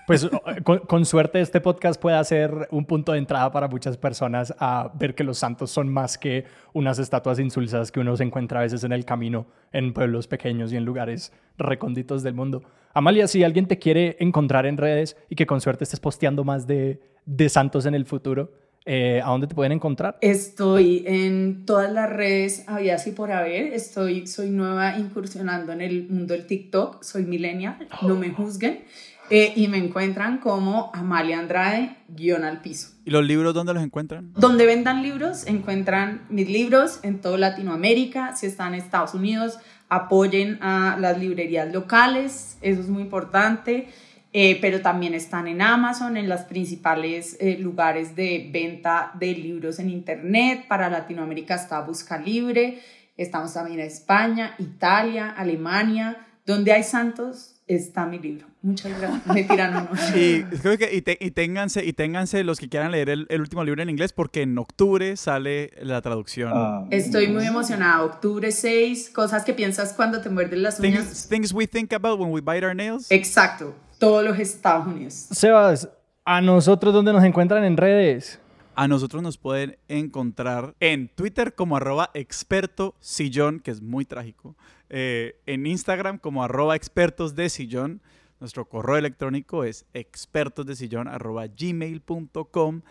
Pues eh, con, con suerte este podcast puede ser un punto de entrada para muchas personas a ver que los santos son más que unas estatuas insulsas que uno se encuentra a veces en el camino en pueblos pequeños y en lugares recónditos del mundo. Amalia, si alguien te quiere encontrar en redes y que con suerte estés posteando más de, de santos en el futuro, eh, ¿a dónde te pueden encontrar? Estoy en todas las redes, había así por haber. Estoy, soy nueva incursionando en el mundo del TikTok. Soy millennial, no me juzguen. Eh, y me encuentran como Amalia Andrade, guion al piso. ¿Y los libros dónde los encuentran? Donde vendan libros, encuentran mis libros en toda Latinoamérica. Si están en Estados Unidos, apoyen a las librerías locales, eso es muy importante. Eh, pero también están en Amazon, en los principales eh, lugares de venta de libros en Internet. Para Latinoamérica está Busca Libre. Estamos también en España, Italia, Alemania. Donde hay santos, está mi libro. Muchas gracias. [laughs] Me tiran uno. Y, creo que, y, te- y ténganse, y ténganse los que quieran leer el, el último libro en inglés porque en octubre sale la traducción. Ah, Estoy muy emocionada. Octubre 6, cosas que piensas cuando te muerden las uñas. Things, things we think about when we bite our nails. Exacto, todos los Estados Unidos. Sebas, ¿a nosotros dónde nos encuentran en redes? A nosotros nos pueden encontrar en Twitter como arroba experto sillón, que es muy trágico. Eh, en Instagram como arroba expertos de sillón. Nuestro correo electrónico es expertosdesillón arroba gmail.com.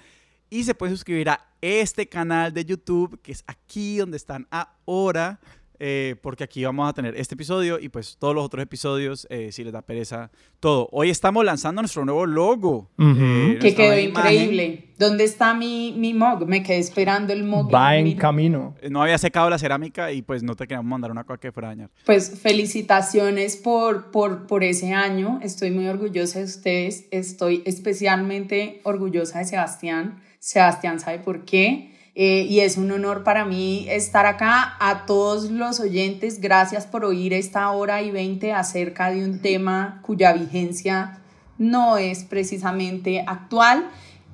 Y se puede suscribir a este canal de YouTube, que es aquí donde están ahora, eh, porque aquí vamos a tener este episodio y pues todos los otros episodios, eh, si les da pereza, todo. Hoy estamos lanzando nuestro nuevo logo. Eh, Que quedó imagen. increíble. ¿Dónde está mi, mi mug? Me quedé esperando el mug. Va en camino. No había secado la cerámica y pues no te queríamos mandar una cosa que fuera a dañar. Pues felicitaciones por, por, por ese año. Estoy muy orgullosa de ustedes. Estoy especialmente orgullosa de Sebastián. Sebastián sabe por qué. Eh, y es un honor para mí estar acá. A todos los oyentes, gracias por oír esta hora y veinte acerca de un tema cuya vigencia no es precisamente actual.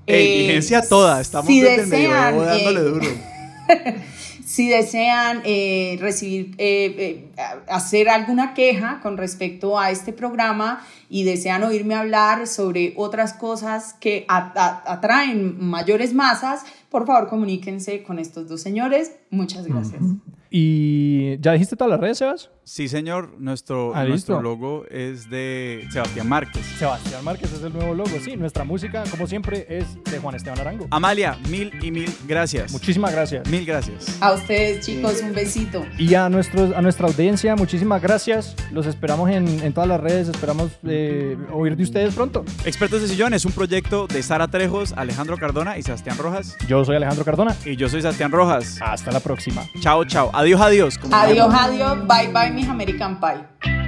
Eh, vigencia toda, estamos si desde desean, el dándole eh, duro. [laughs] si desean eh, recibir, eh, eh, hacer alguna queja con respecto a este programa y desean oírme hablar sobre otras cosas que atraen mayores masas, por favor comuníquense con estos dos señores. Muchas gracias. ¿Y ya dijiste todas las redes, Sebas? Sí, señor, nuestro, Ah, nuestro logo es de Sebastián Márquez. Sebastián Márquez es el nuevo logo. Sí, nuestra música, como siempre, es de Juan Esteban Arango. Amalia, mil y mil gracias. Muchísimas gracias. Mil gracias. A ustedes chicos, un besito. Y a, nuestros, a nuestra audiencia, muchísimas gracias. Los esperamos en, en todas las redes. Esperamos eh, oír de ustedes pronto. Expertos de Sillón es un proyecto de Sara Trejos, Alejandro Cardona y Sebastián Rojas. Yo soy Alejandro Cardona. Y yo soy Sebastián Rojas. Hasta la próxima. Chao, chao. Adiós, adiós. Adiós, adiós. Bye, bye, American Pie.